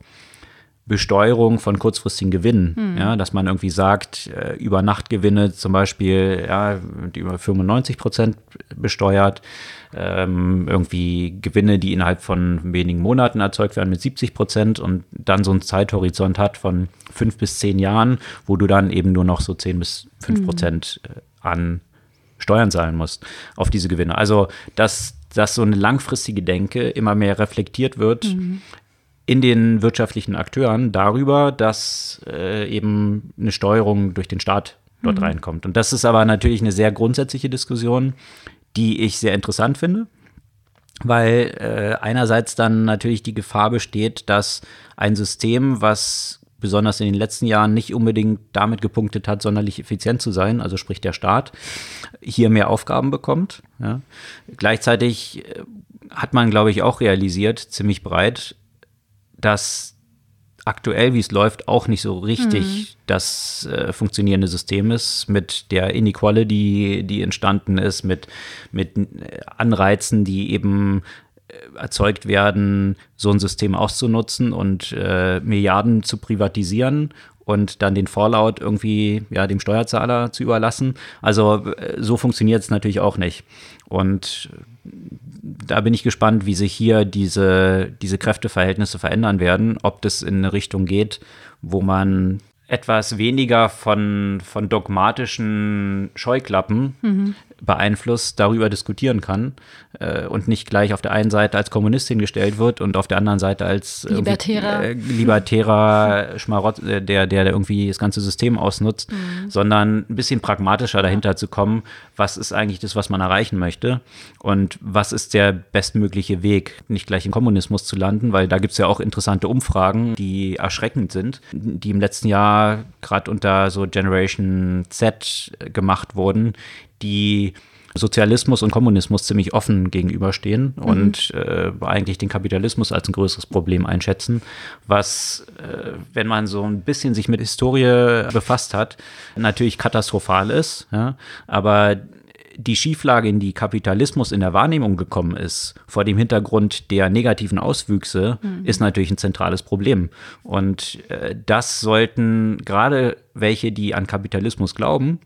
Besteuerung von kurzfristigen Gewinnen. Hm. Ja, dass man irgendwie sagt, äh, über Nachtgewinne zum Beispiel, ja, die über 95 Prozent besteuert, ähm, irgendwie Gewinne, die innerhalb von wenigen Monaten erzeugt werden mit 70 Prozent und dann so einen Zeithorizont hat von fünf bis zehn Jahren, wo du dann eben nur noch so 10 bis 5 Prozent hm. an Steuern zahlen musst auf diese Gewinne. Also, dass, dass so eine langfristige Denke immer mehr reflektiert wird, mhm in den wirtschaftlichen Akteuren darüber, dass äh, eben eine Steuerung durch den Staat dort mhm. reinkommt. Und das ist aber natürlich eine sehr grundsätzliche Diskussion, die ich sehr interessant finde, weil äh, einerseits dann natürlich die Gefahr besteht, dass ein System, was besonders in den letzten Jahren nicht unbedingt damit gepunktet hat, sonderlich effizient zu sein, also sprich der Staat, hier mehr Aufgaben bekommt. Ja. Gleichzeitig äh, hat man, glaube ich, auch realisiert, ziemlich breit, dass aktuell, wie es läuft, auch nicht so richtig mhm. das äh, funktionierende System ist, mit der Inequality, die entstanden ist, mit, mit äh, Anreizen, die eben äh, erzeugt werden, so ein System auszunutzen und äh, Milliarden zu privatisieren und dann den Fallout irgendwie ja, dem Steuerzahler zu überlassen. Also äh, so funktioniert es natürlich auch nicht. Und da bin ich gespannt, wie sich hier diese, diese Kräfteverhältnisse verändern werden, ob das in eine Richtung geht, wo man etwas weniger von, von dogmatischen Scheuklappen mhm beeinflusst, darüber diskutieren kann äh, und nicht gleich auf der einen Seite als Kommunist hingestellt wird und auf der anderen Seite als libertärer, äh, libertärer Schmarott, äh, der, der irgendwie das ganze System ausnutzt, mhm. sondern ein bisschen pragmatischer dahinter zu kommen, was ist eigentlich das, was man erreichen möchte und was ist der bestmögliche Weg, nicht gleich im Kommunismus zu landen, weil da gibt es ja auch interessante Umfragen, die erschreckend sind, die im letzten Jahr gerade unter so Generation Z gemacht wurden, die Sozialismus und Kommunismus ziemlich offen gegenüberstehen mhm. und äh, eigentlich den Kapitalismus als ein größeres Problem einschätzen, was, äh, wenn man so ein bisschen sich mit Historie befasst hat, natürlich katastrophal ist. Ja? Aber die Schieflage, in die Kapitalismus in der Wahrnehmung gekommen ist, vor dem Hintergrund der negativen Auswüchse, mhm. ist natürlich ein zentrales Problem. Und äh, das sollten gerade welche, die an Kapitalismus glauben,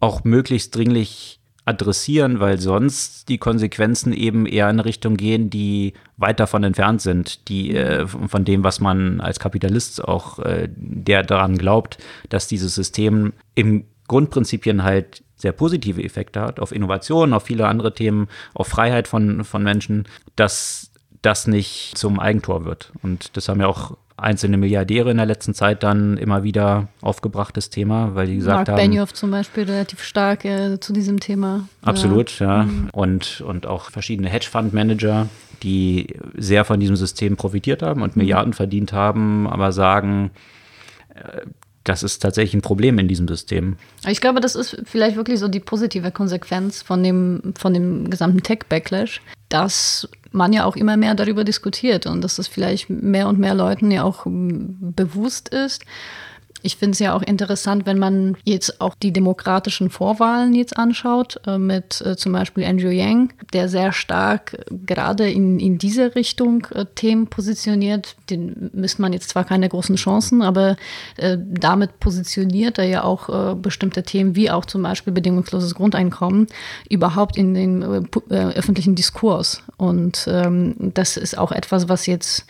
auch möglichst dringlich adressieren, weil sonst die Konsequenzen eben eher in eine Richtung gehen, die weit davon entfernt sind, die äh, von dem, was man als Kapitalist auch, äh, der daran glaubt, dass dieses System im Grundprinzipien halt sehr positive Effekte hat auf Innovation, auf viele andere Themen, auf Freiheit von, von Menschen, dass das nicht zum Eigentor wird. Und das haben ja auch einzelne Milliardäre in der letzten Zeit dann immer wieder aufgebrachtes Thema, weil die gesagt Mark haben. Benioff zum Beispiel relativ stark äh, zu diesem Thema. Absolut, ja. ja. Mhm. Und, und auch verschiedene Hedgefonds-Manager, die sehr von diesem System profitiert haben und mhm. Milliarden verdient haben, aber sagen, äh, das ist tatsächlich ein Problem in diesem System. Ich glaube, das ist vielleicht wirklich so die positive Konsequenz von dem, von dem gesamten Tech-Backlash, dass man ja auch immer mehr darüber diskutiert und dass das vielleicht mehr und mehr Leuten ja auch bewusst ist ich finde es ja auch interessant, wenn man jetzt auch die demokratischen Vorwahlen jetzt anschaut, äh, mit äh, zum Beispiel Andrew Yang, der sehr stark äh, gerade in, in diese Richtung Themen positioniert. Den misst man jetzt zwar keine großen Chancen, aber damit positioniert er ja auch bestimmte Themen, wie auch zum Beispiel bedingungsloses Grundeinkommen, überhaupt in den öffentlichen Diskurs. Und ähm, das ist auch etwas, was jetzt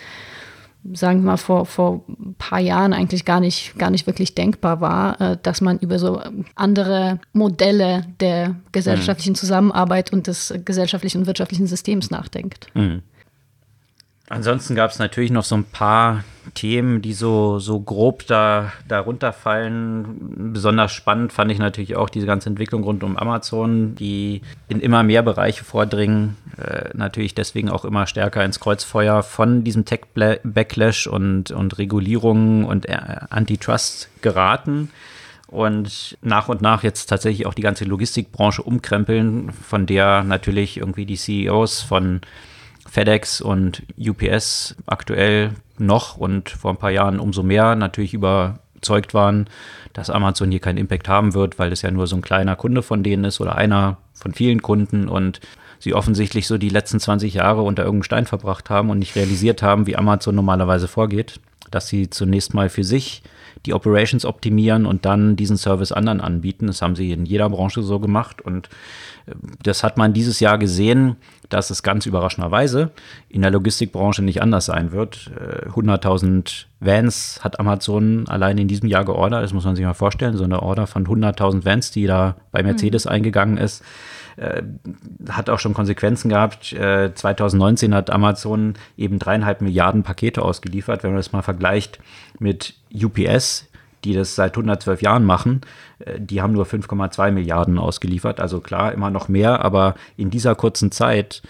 sagen wir mal, vor, vor ein paar Jahren eigentlich gar nicht, gar nicht wirklich denkbar war, äh, dass man über so andere Modelle der gesellschaftlichen mhm. Zusammenarbeit und des gesellschaftlichen und wirtschaftlichen Systems nachdenkt. Mhm. Ansonsten gab es natürlich noch so ein paar Themen, die so, so grob da, darunter fallen. Besonders spannend fand ich natürlich auch diese ganze Entwicklung rund um Amazon, die in immer mehr Bereiche vordringen. Äh, natürlich deswegen auch immer stärker ins Kreuzfeuer von diesem Tech-Backlash und, und Regulierungen und äh, Antitrust geraten und nach und nach jetzt tatsächlich auch die ganze Logistikbranche umkrempeln, von der natürlich irgendwie die CEOs von FedEx und UPS aktuell noch und vor ein paar Jahren umso mehr natürlich überzeugt waren, dass Amazon hier keinen Impact haben wird, weil es ja nur so ein kleiner Kunde von denen ist oder einer von vielen Kunden und sie offensichtlich so die letzten 20 Jahre unter irgendeinem Stein verbracht haben und nicht realisiert haben, wie Amazon normalerweise vorgeht, dass sie zunächst mal für sich die Operations optimieren und dann diesen Service anderen anbieten. Das haben sie in jeder Branche so gemacht und äh, das hat man dieses Jahr gesehen dass es ganz überraschenderweise in der Logistikbranche nicht anders sein wird. 100.000 äh, Vans hat Amazon allein in diesem Jahr geordert. Das muss man sich mal vorstellen. So eine Order von 100.000 Vans, die da bei Mercedes mhm. eingegangen ist, äh, hat auch schon Konsequenzen gehabt. Äh, 2019 hat Amazon eben dreieinhalb Milliarden Pakete ausgeliefert. Wenn man das mal vergleicht mit UPS, die das seit 112 Jahren machen, äh, die haben nur 5,2 Milliarden ausgeliefert. Also klar, immer noch mehr, aber in dieser kurzen Zeit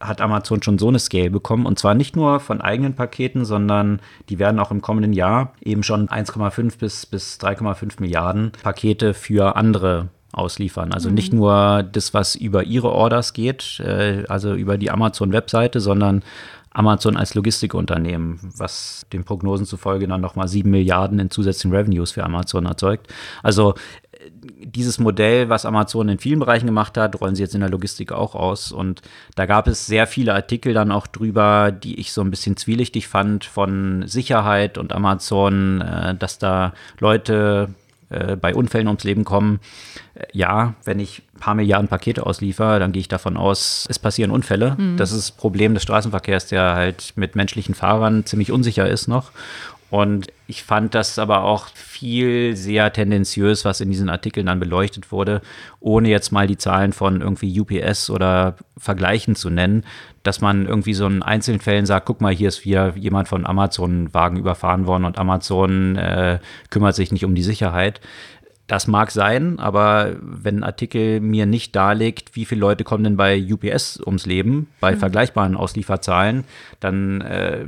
hat Amazon schon so eine Scale bekommen. Und zwar nicht nur von eigenen Paketen, sondern die werden auch im kommenden Jahr eben schon 1,5 bis, bis 3,5 Milliarden Pakete für andere ausliefern. Also mhm. nicht nur das, was über ihre Orders geht, äh, also über die Amazon-Webseite, sondern Amazon als Logistikunternehmen, was den Prognosen zufolge dann nochmal sieben Milliarden in zusätzlichen Revenues für Amazon erzeugt. Also dieses Modell, was Amazon in vielen Bereichen gemacht hat, rollen sie jetzt in der Logistik auch aus. Und da gab es sehr viele Artikel dann auch drüber, die ich so ein bisschen zwielichtig fand von Sicherheit und Amazon, äh, dass da Leute äh, bei Unfällen ums Leben kommen. Äh, ja, wenn ich ein paar Milliarden Pakete ausliefer, dann gehe ich davon aus, es passieren Unfälle. Mhm. Das ist das Problem des Straßenverkehrs, der halt mit menschlichen Fahrern ziemlich unsicher ist noch. Und ich fand das aber auch viel sehr tendenziös, was in diesen Artikeln dann beleuchtet wurde, ohne jetzt mal die Zahlen von irgendwie UPS oder Vergleichen zu nennen, dass man irgendwie so in einzelnen Fällen sagt, guck mal, hier ist wieder jemand von Amazon Wagen überfahren worden und Amazon äh, kümmert sich nicht um die Sicherheit. Das mag sein, aber wenn ein Artikel mir nicht darlegt, wie viele Leute kommen denn bei UPS ums Leben, bei mhm. vergleichbaren Auslieferzahlen, dann äh,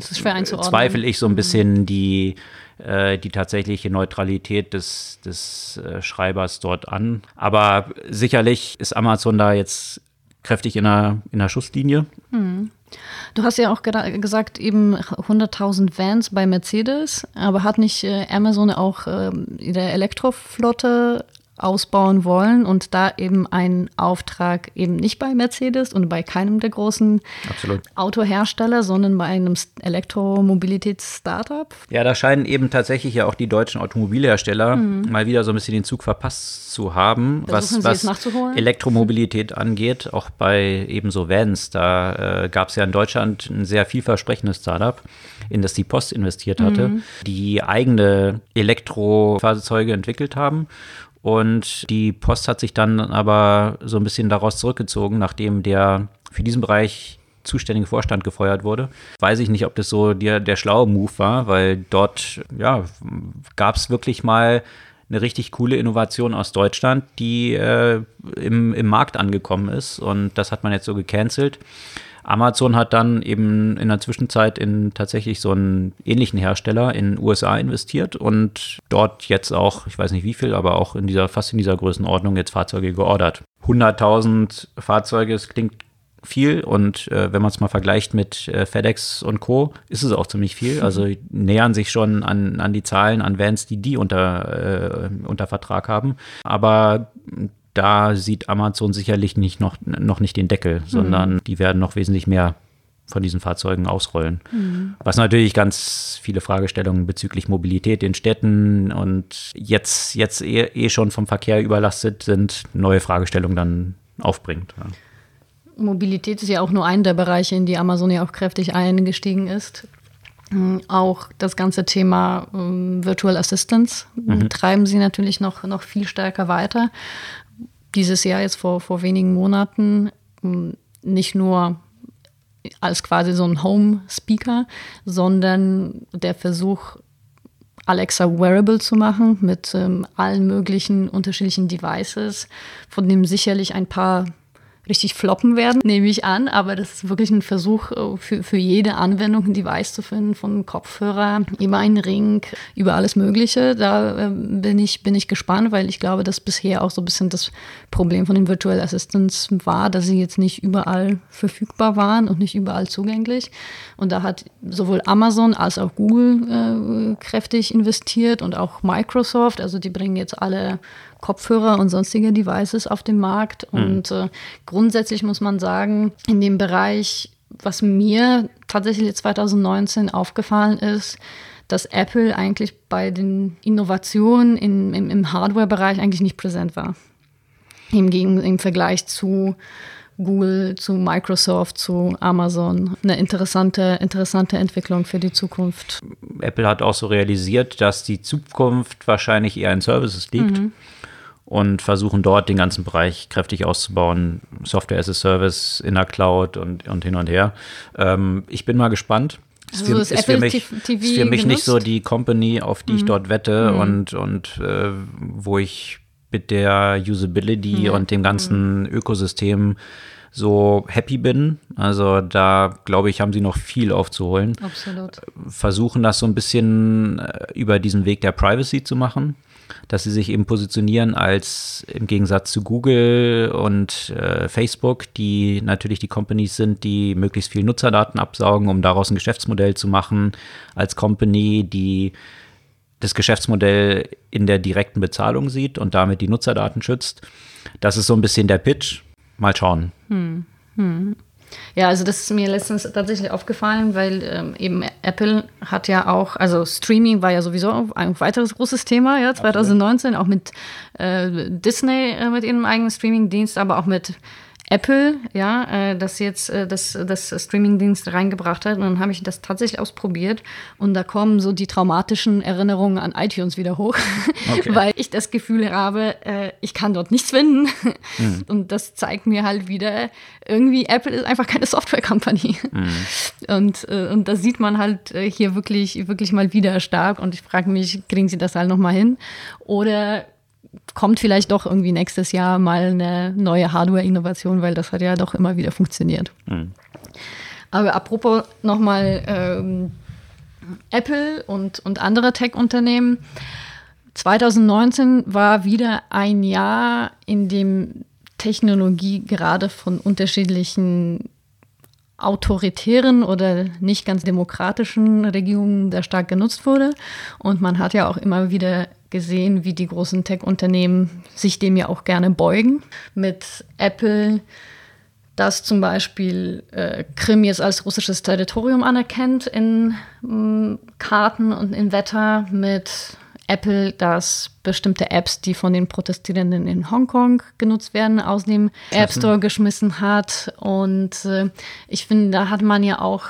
zweifle ich so ein mhm. bisschen die, äh, die tatsächliche Neutralität des, des äh, Schreibers dort an. Aber sicherlich ist Amazon da jetzt kräftig in der, in der Schusslinie. Mhm. Du hast ja auch gesagt, eben 100.000 Vans bei Mercedes, aber hat nicht äh, Amazon auch äh, der Elektroflotte ausbauen wollen und da eben einen Auftrag eben nicht bei Mercedes und bei keinem der großen Absolut. Autohersteller, sondern bei einem Elektromobilitäts-Startup. Ja, da scheinen eben tatsächlich ja auch die deutschen Automobilhersteller mhm. mal wieder so ein bisschen den Zug verpasst zu haben, Versuchen was, was Elektromobilität angeht, auch bei eben so Vans. Da äh, gab es ja in Deutschland ein sehr vielversprechendes Startup, in das die Post investiert hatte, mhm. die eigene Elektrofahrzeuge entwickelt haben und die Post hat sich dann aber so ein bisschen daraus zurückgezogen, nachdem der für diesen Bereich zuständige Vorstand gefeuert wurde. Weiß ich nicht, ob das so der, der schlaue Move war, weil dort ja, gab es wirklich mal eine richtig coole Innovation aus Deutschland, die äh, im, im Markt angekommen ist. Und das hat man jetzt so gecancelt. Amazon hat dann eben in der Zwischenzeit in tatsächlich so einen ähnlichen Hersteller in USA investiert und dort jetzt auch, ich weiß nicht wie viel, aber auch in dieser, fast in dieser Größenordnung jetzt Fahrzeuge geordert. 100.000 Fahrzeuge, es klingt viel und äh, wenn man es mal vergleicht mit äh, FedEx und Co., ist es auch ziemlich viel. Also nähern sich schon an, an die Zahlen, an Vans, die die unter, äh, unter Vertrag haben. Aber da sieht Amazon sicherlich nicht noch, noch nicht den Deckel, mhm. sondern die werden noch wesentlich mehr von diesen Fahrzeugen ausrollen. Mhm. Was natürlich ganz viele Fragestellungen bezüglich Mobilität in Städten und jetzt, jetzt eh, eh schon vom Verkehr überlastet sind, neue Fragestellungen dann aufbringt. Ja. Mobilität ist ja auch nur ein der Bereiche, in die Amazon ja auch kräftig eingestiegen ist. Mhm, auch das ganze Thema ähm, Virtual Assistance mhm. treiben sie natürlich noch, noch viel stärker weiter dieses Jahr jetzt vor, vor wenigen Monaten hm, nicht nur als quasi so ein Home-Speaker, sondern der Versuch, Alexa wearable zu machen mit ähm, allen möglichen unterschiedlichen Devices, von dem sicherlich ein paar richtig floppen werden, nehme ich an. Aber das ist wirklich ein Versuch äh, für, für jede Anwendung ein Device zu finden, von Kopfhörer über einen Ring, über alles Mögliche. Da äh, bin, ich, bin ich gespannt, weil ich glaube, dass bisher auch so ein bisschen das Problem von den Virtual Assistants war, dass sie jetzt nicht überall verfügbar waren und nicht überall zugänglich. Und da hat sowohl Amazon als auch Google äh, kräftig investiert und auch Microsoft. Also die bringen jetzt alle Kopfhörer und sonstige Devices auf dem Markt. Mhm. Und äh, grundsätzlich muss man sagen, in dem Bereich, was mir tatsächlich 2019 aufgefallen ist, dass Apple eigentlich bei den Innovationen in, im, im Hardware-Bereich eigentlich nicht präsent war. Im, Im Vergleich zu Google, zu Microsoft, zu Amazon. Eine interessante, interessante Entwicklung für die Zukunft. Apple hat auch so realisiert, dass die Zukunft wahrscheinlich eher in Services liegt. Mhm und versuchen dort den ganzen Bereich kräftig auszubauen. Software as a Service in der Cloud und, und hin und her. Ähm, ich bin mal gespannt. ist für, ist für mich, ist für mich nicht so die Company, auf die mhm. ich dort wette mhm. und, und äh, wo ich mit der Usability mhm. und dem ganzen mhm. Ökosystem so happy bin. Also da glaube ich, haben sie noch viel aufzuholen. Absolut. Versuchen das so ein bisschen äh, über diesen Weg der Privacy zu machen dass sie sich eben positionieren als im Gegensatz zu Google und äh, Facebook, die natürlich die Companies sind, die möglichst viel Nutzerdaten absaugen, um daraus ein Geschäftsmodell zu machen, als Company, die das Geschäftsmodell in der direkten Bezahlung sieht und damit die Nutzerdaten schützt. Das ist so ein bisschen der Pitch. Mal schauen. Hm. Hm. Ja, also das ist mir letztens tatsächlich aufgefallen, weil ähm, eben Apple hat ja auch, also Streaming war ja sowieso ein weiteres großes Thema, ja, 2019, auch mit äh, Disney äh, mit ihrem eigenen Streaming-Dienst, aber auch mit Apple, ja, äh, das jetzt äh, das, das Streamingdienst reingebracht hat. Und dann habe ich das tatsächlich ausprobiert und da kommen so die traumatischen Erinnerungen an iTunes wieder hoch, okay. weil ich das Gefühl habe, äh, ich kann dort nichts finden. Mhm. Und das zeigt mir halt wieder, irgendwie Apple ist einfach keine Software-Company. Mhm. Und, äh, und das sieht man halt äh, hier wirklich, wirklich mal wieder stark. Und ich frage mich, kriegen sie das halt nochmal hin? Oder kommt vielleicht doch irgendwie nächstes Jahr mal eine neue Hardware-Innovation, weil das hat ja doch immer wieder funktioniert. Mhm. Aber apropos nochmal ähm, Apple und, und andere Tech-Unternehmen. 2019 war wieder ein Jahr, in dem Technologie gerade von unterschiedlichen autoritären oder nicht ganz demokratischen Regierungen sehr stark genutzt wurde. Und man hat ja auch immer wieder gesehen, wie die großen Tech-Unternehmen sich dem ja auch gerne beugen. Mit Apple, das zum Beispiel äh, Krim jetzt als russisches Territorium anerkennt in äh, Karten und in Wetter, mit Apple, das bestimmte Apps, die von den Protestierenden in Hongkong genutzt werden, aus dem App Store geschmissen hat. Und äh, ich finde, da hat man ja auch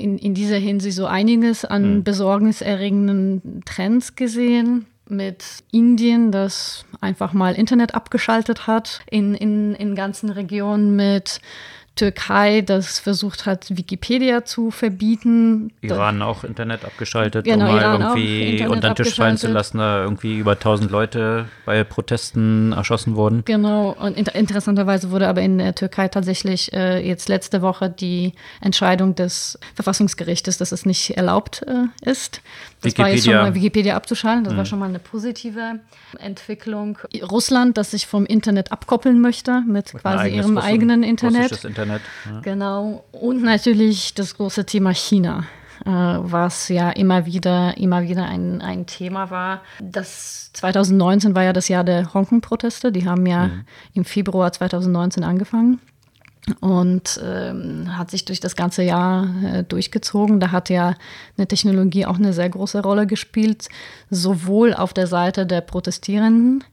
in, in dieser Hinsicht so einiges an mhm. besorgniserregenden Trends gesehen mit Indien, das einfach mal Internet abgeschaltet hat in, in, in ganzen Regionen, mit Türkei, das versucht hat, Wikipedia zu verbieten. Iran auch Internet abgeschaltet, genau, um mal Iran irgendwie unter den Tisch fallen zu lassen, da irgendwie über 1000 Leute bei Protesten erschossen wurden. Genau, und inter interessanterweise wurde aber in der Türkei tatsächlich äh, jetzt letzte Woche die Entscheidung des Verfassungsgerichtes, dass es nicht erlaubt äh, ist. Das Wikipedia. war jetzt schon mal Wikipedia abzuschalten, das mhm. war schon mal eine positive Entwicklung. Russland, das sich vom Internet abkoppeln möchte mit, mit quasi ihrem eigenen Internet. Internet Internet. Ja. Genau. Und natürlich das große Thema China. Äh, was ja immer wieder, immer wieder ein, ein Thema war. Das 2019 war ja das Jahr der Hongkong-Proteste. Die haben ja mhm. im Februar 2019 angefangen und ähm, hat sich durch das ganze Jahr äh, durchgezogen. Da hat ja eine Technologie auch eine sehr große Rolle gespielt, sowohl auf der Seite der Protestierenden,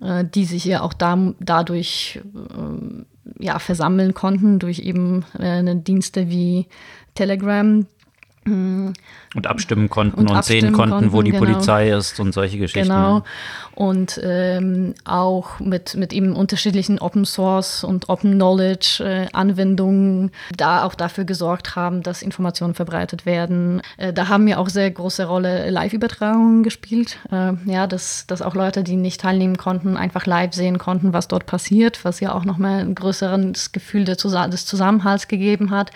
äh, die sich ja auch da, dadurch äh, ja, versammeln konnten durch eben äh, Dienste wie Telegram, und abstimmen konnten und, und abstimmen sehen konnten, konnten, wo die genau. Polizei ist und solche Geschichten. Genau. Und ähm, auch mit, mit eben unterschiedlichen Open Source und Open Knowledge äh, Anwendungen da auch dafür gesorgt haben, dass Informationen verbreitet werden. Äh, da haben ja auch sehr große Rolle Live-Übertragungen gespielt. Äh, ja, dass, dass auch Leute, die nicht teilnehmen konnten, einfach live sehen konnten, was dort passiert, was ja auch nochmal ein größeres Gefühl des Zusammenhalts gegeben hat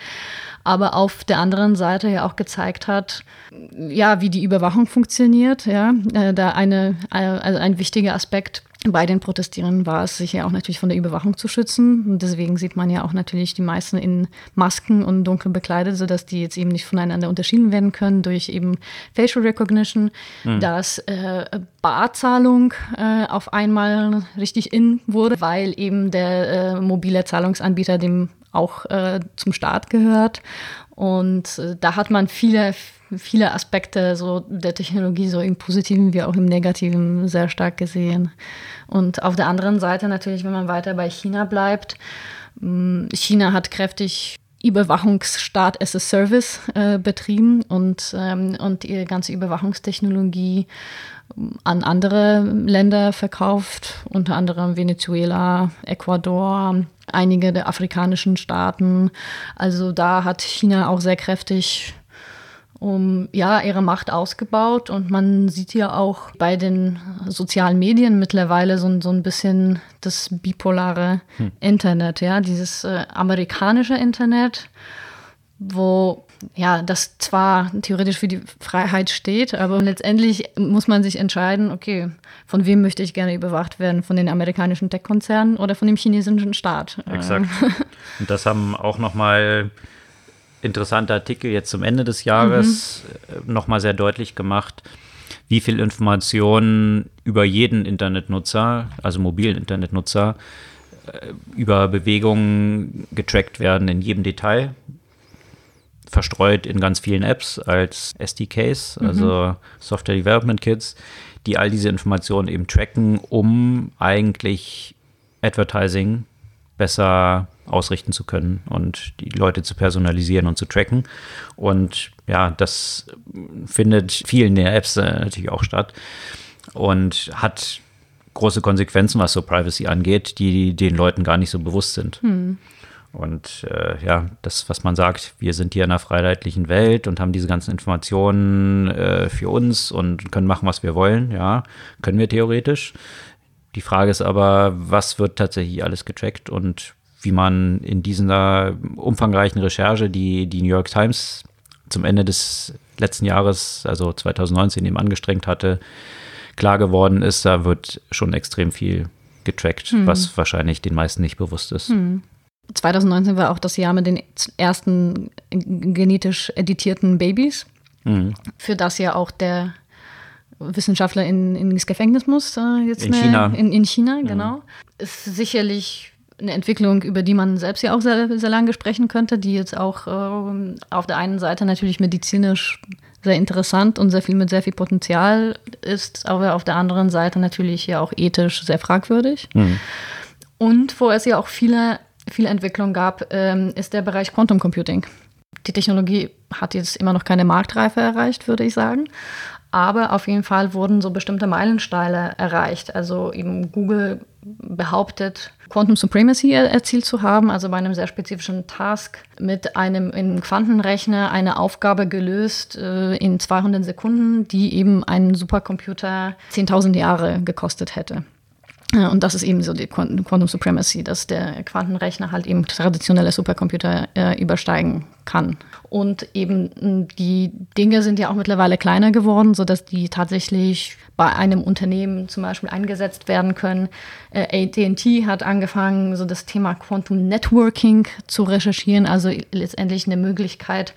aber auf der anderen Seite ja auch gezeigt hat, ja, wie die Überwachung funktioniert. Ja, äh, da eine, äh, also ein wichtiger Aspekt bei den Protestierenden war es, sich ja auch natürlich von der Überwachung zu schützen. Und deswegen sieht man ja auch natürlich die meisten in Masken und dunkel bekleidet, sodass die jetzt eben nicht voneinander unterschieden werden können durch eben Facial Recognition, mhm. dass äh, Barzahlung äh, auf einmal richtig in wurde, weil eben der äh, mobile Zahlungsanbieter dem auch äh, zum Staat gehört. Und äh, da hat man viele, viele Aspekte so der Technologie, so im Positiven wie auch im Negativen, sehr stark gesehen. Und auf der anderen Seite natürlich, wenn man weiter bei China bleibt, mm, China hat kräftig Überwachungsstaat as a Service äh, betrieben und, ähm, und ihre ganze Überwachungstechnologie an andere Länder verkauft, unter anderem Venezuela, Ecuador, einige der afrikanischen Staaten. Also da hat China auch sehr kräftig um ja ihre Macht ausgebaut und man sieht ja auch bei den sozialen Medien mittlerweile so, so ein bisschen das bipolare hm. Internet, ja, dieses äh, amerikanische Internet, wo ja, das zwar theoretisch für die Freiheit steht, aber letztendlich muss man sich entscheiden, okay, von wem möchte ich gerne überwacht werden? Von den amerikanischen Tech-Konzernen oder von dem chinesischen Staat? Exakt. Und das haben auch nochmal interessante Artikel jetzt zum Ende des Jahres mhm. Äh, nochmal sehr deutlich gemacht, wie viel Informationen über jeden Internetnutzer, also mobilen Internetnutzer, äh, über Bewegungen getrackt werden in jedem Detail, verstreut in ganz vielen Apps als SDKs, mhm. also Software Development Kits, die all diese Informationen eben tracken, um eigentlich Advertising besser ausrichten zu können und die Leute zu personalisieren und zu tracken. Und ja, das findet vielen der Apps äh, natürlich auch statt und hat große Konsequenzen, was so Privacy angeht, die den Leuten gar nicht so bewusst sind. Hm. Und äh, ja, das, was man sagt, wir sind hier in einer freiheitlichen Welt und haben diese ganzen Informationen äh, für uns und können machen, was wir wollen. Ja, können wir theoretisch. Die Frage ist aber, was wird tatsächlich alles getrackt und wie man in dieser umfangreichen Recherche, die die New York Times zum Ende des letzten Jahres, also 2019, eben angestrengt hatte, klar geworden ist, da wird schon extrem viel getrackt, hm. was wahrscheinlich den meisten nicht bewusst ist. Hm. 2019 war auch das Jahr mit den ersten genetisch editierten Babys, hm. für das ja auch der Wissenschaftler in, ins Gefängnis muss. Äh, jetzt in, eine, China. In, in China, genau. Ist sicherlich eine Entwicklung, über die man selbst ja auch sehr, sehr lange sprechen könnte, die jetzt auch äh, auf der einen Seite natürlich medizinisch sehr interessant und sehr viel mit sehr viel Potenzial ist, aber auf der anderen Seite natürlich ja auch ethisch sehr fragwürdig. Mhm. Und wo es ja auch viele, viele Entwicklungen gab, ähm, ist der Bereich Quantum Computing. Die Technologie hat jetzt immer noch keine Marktreife erreicht, würde ich sagen. Aber auf jeden Fall wurden so bestimmte Meilensteine erreicht. Also eben Google behauptet, Quantum Supremacy erzielt zu haben, also bei einem sehr spezifischen Task mit einem im Quantenrechner eine Aufgabe gelöst äh, in 200 Sekunden, die eben einen Supercomputer 10.000 Jahre gekostet hätte. Und das ist eben so die Quantum Supremacy, dass der Quantenrechner halt eben traditionelle Supercomputer äh, übersteigen kann. Und eben die Dinge sind ja auch mittlerweile kleiner geworden, sodass die tatsächlich bei einem Unternehmen zum Beispiel eingesetzt werden können. Äh, AT&T hat angefangen, so das Thema Quantum Networking zu recherchieren, also letztendlich eine Möglichkeit,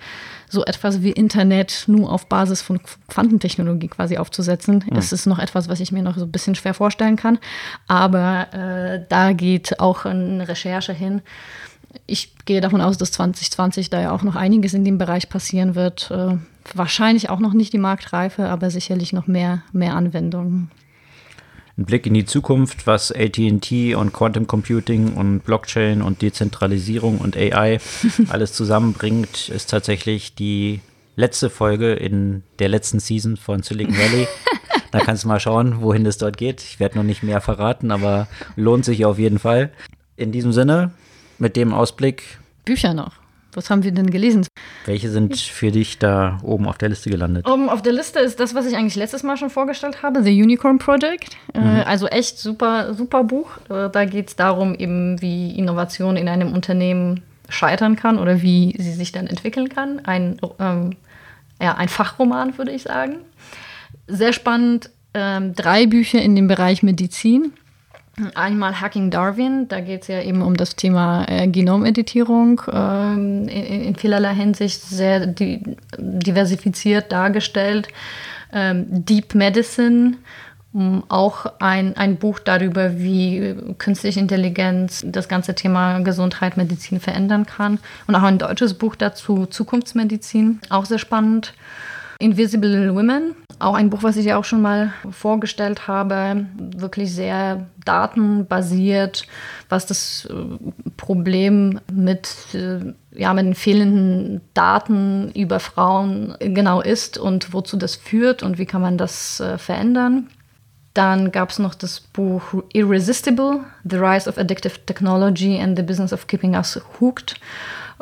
so etwas wie Internet nur auf Basis von Quantentechnologie quasi aufzusetzen. Mhm. Das ist noch etwas, was ich mir noch so ein bisschen schwer vorstellen kann. Aber äh, da geht auch eine Recherche hin. Ich gehe davon aus, dass 2020 da ja auch noch einiges in dem Bereich passieren wird. Äh, wahrscheinlich auch noch nicht die Marktreife, aber sicherlich noch mehr, mehr Anwendungen ein Blick in die Zukunft, was ATT und Quantum Computing und Blockchain und Dezentralisierung und AI alles zusammenbringt, ist tatsächlich die letzte Folge in der letzten Season von Silicon Valley. da kannst du mal schauen, wohin es dort geht. Ich werde noch nicht mehr verraten, aber lohnt sich auf jeden Fall. In diesem Sinne, mit dem Ausblick. Bücher noch. Was haben wir denn gelesen? Welche sind für dich da oben auf der Liste gelandet? Oben auf der Liste ist das, was ich eigentlich letztes Mal schon vorgestellt habe, The Unicorn Project. Äh, mhm. also echt super, super Buch. Äh, da geht es darum, eben wie Innovation in einem Unternehmen scheitern kann oder wie sie sich dann entwickeln kann. Ein, ähm, ja, ein Fachroman, würde ich sagen. Sehr spannend. Ähm, drei Bücher in dem Bereich Medizin. Einmal Hacking Darwin, da geht es ja eben um das Thema äh, Genomeditierung, ähm, in, in, vielerlei Hinsicht sehr di diversifiziert dargestellt. Ähm, Deep Medicine, auch ein, ein Buch darüber, wie künstliche Intelligenz das ganze Thema Gesundheit, Medizin verändern kann. Und auch ein deutsches Buch dazu, Zukunftsmedizin, auch sehr spannend. Invisible Women, auch ein Buch, was ich ja auch schon mal vorgestellt habe, wirklich sehr datenbasiert, was das äh, Problem mit, äh, ja, mit den fehlenden Daten über Frauen genau ist und wozu das führt und wie kann man das äh, verändern. Dann gab es noch das Buch Irresistible, The Rise of Addictive Technology and the Business of Keeping Us Hooked,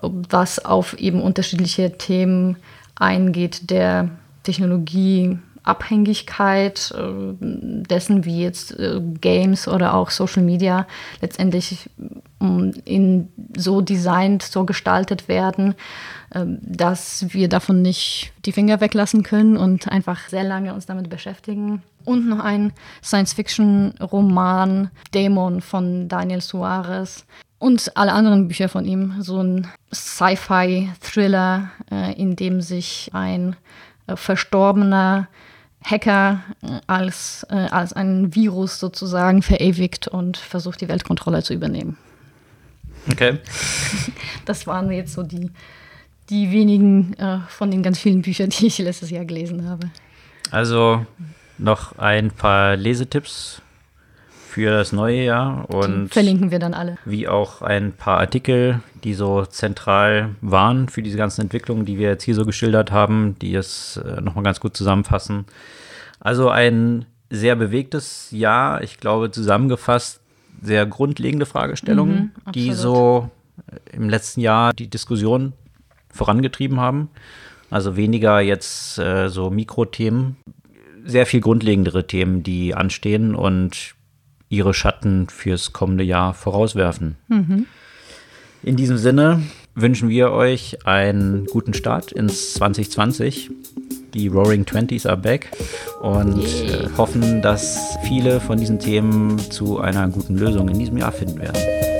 was auf eben unterschiedliche Themen eingeht der Technologieabhängigkeit äh, dessen, wie jetzt äh, Games oder auch Social Media letztendlich mm, in so designt, so gestaltet werden, äh, dass wir davon nicht die Finger weglassen können und einfach sehr lange uns damit beschäftigen. Und noch ein Science-Fiction-Roman, Dämon von Daniel Suarez, und alle anderen Bücher von ihm. So ein Sci-Fi-Thriller, äh, in dem sich ein äh, verstorbener Hacker äh, als, äh, als ein Virus sozusagen verewigt und versucht, die Weltkontrolle zu übernehmen. Okay. Das waren jetzt so die, die wenigen äh, von den ganz vielen Büchern, die ich letztes Jahr gelesen habe. Also noch ein paar Lesetipps für das neue Jahr und die verlinken wir dann alle. Wie auch ein paar Artikel, die so zentral waren für diese ganzen Entwicklungen, die wir jetzt hier so geschildert haben, die es äh, nochmal ganz gut zusammenfassen. Also ein sehr bewegtes Jahr, ich glaube zusammengefasst sehr grundlegende Fragestellungen, mhm, die so äh, im letzten Jahr die Diskussion vorangetrieben haben. Also weniger jetzt äh, so Mikrothemen, sehr viel grundlegendere Themen, die anstehen und ihre Schatten fürs kommende Jahr vorauswerfen. Mhm. In diesem Sinne wünschen wir euch einen guten Start ins 2020. Die Roaring Twenties are back und äh, hoffen, dass viele von diesen Themen zu einer guten Lösung in diesem Jahr finden werden.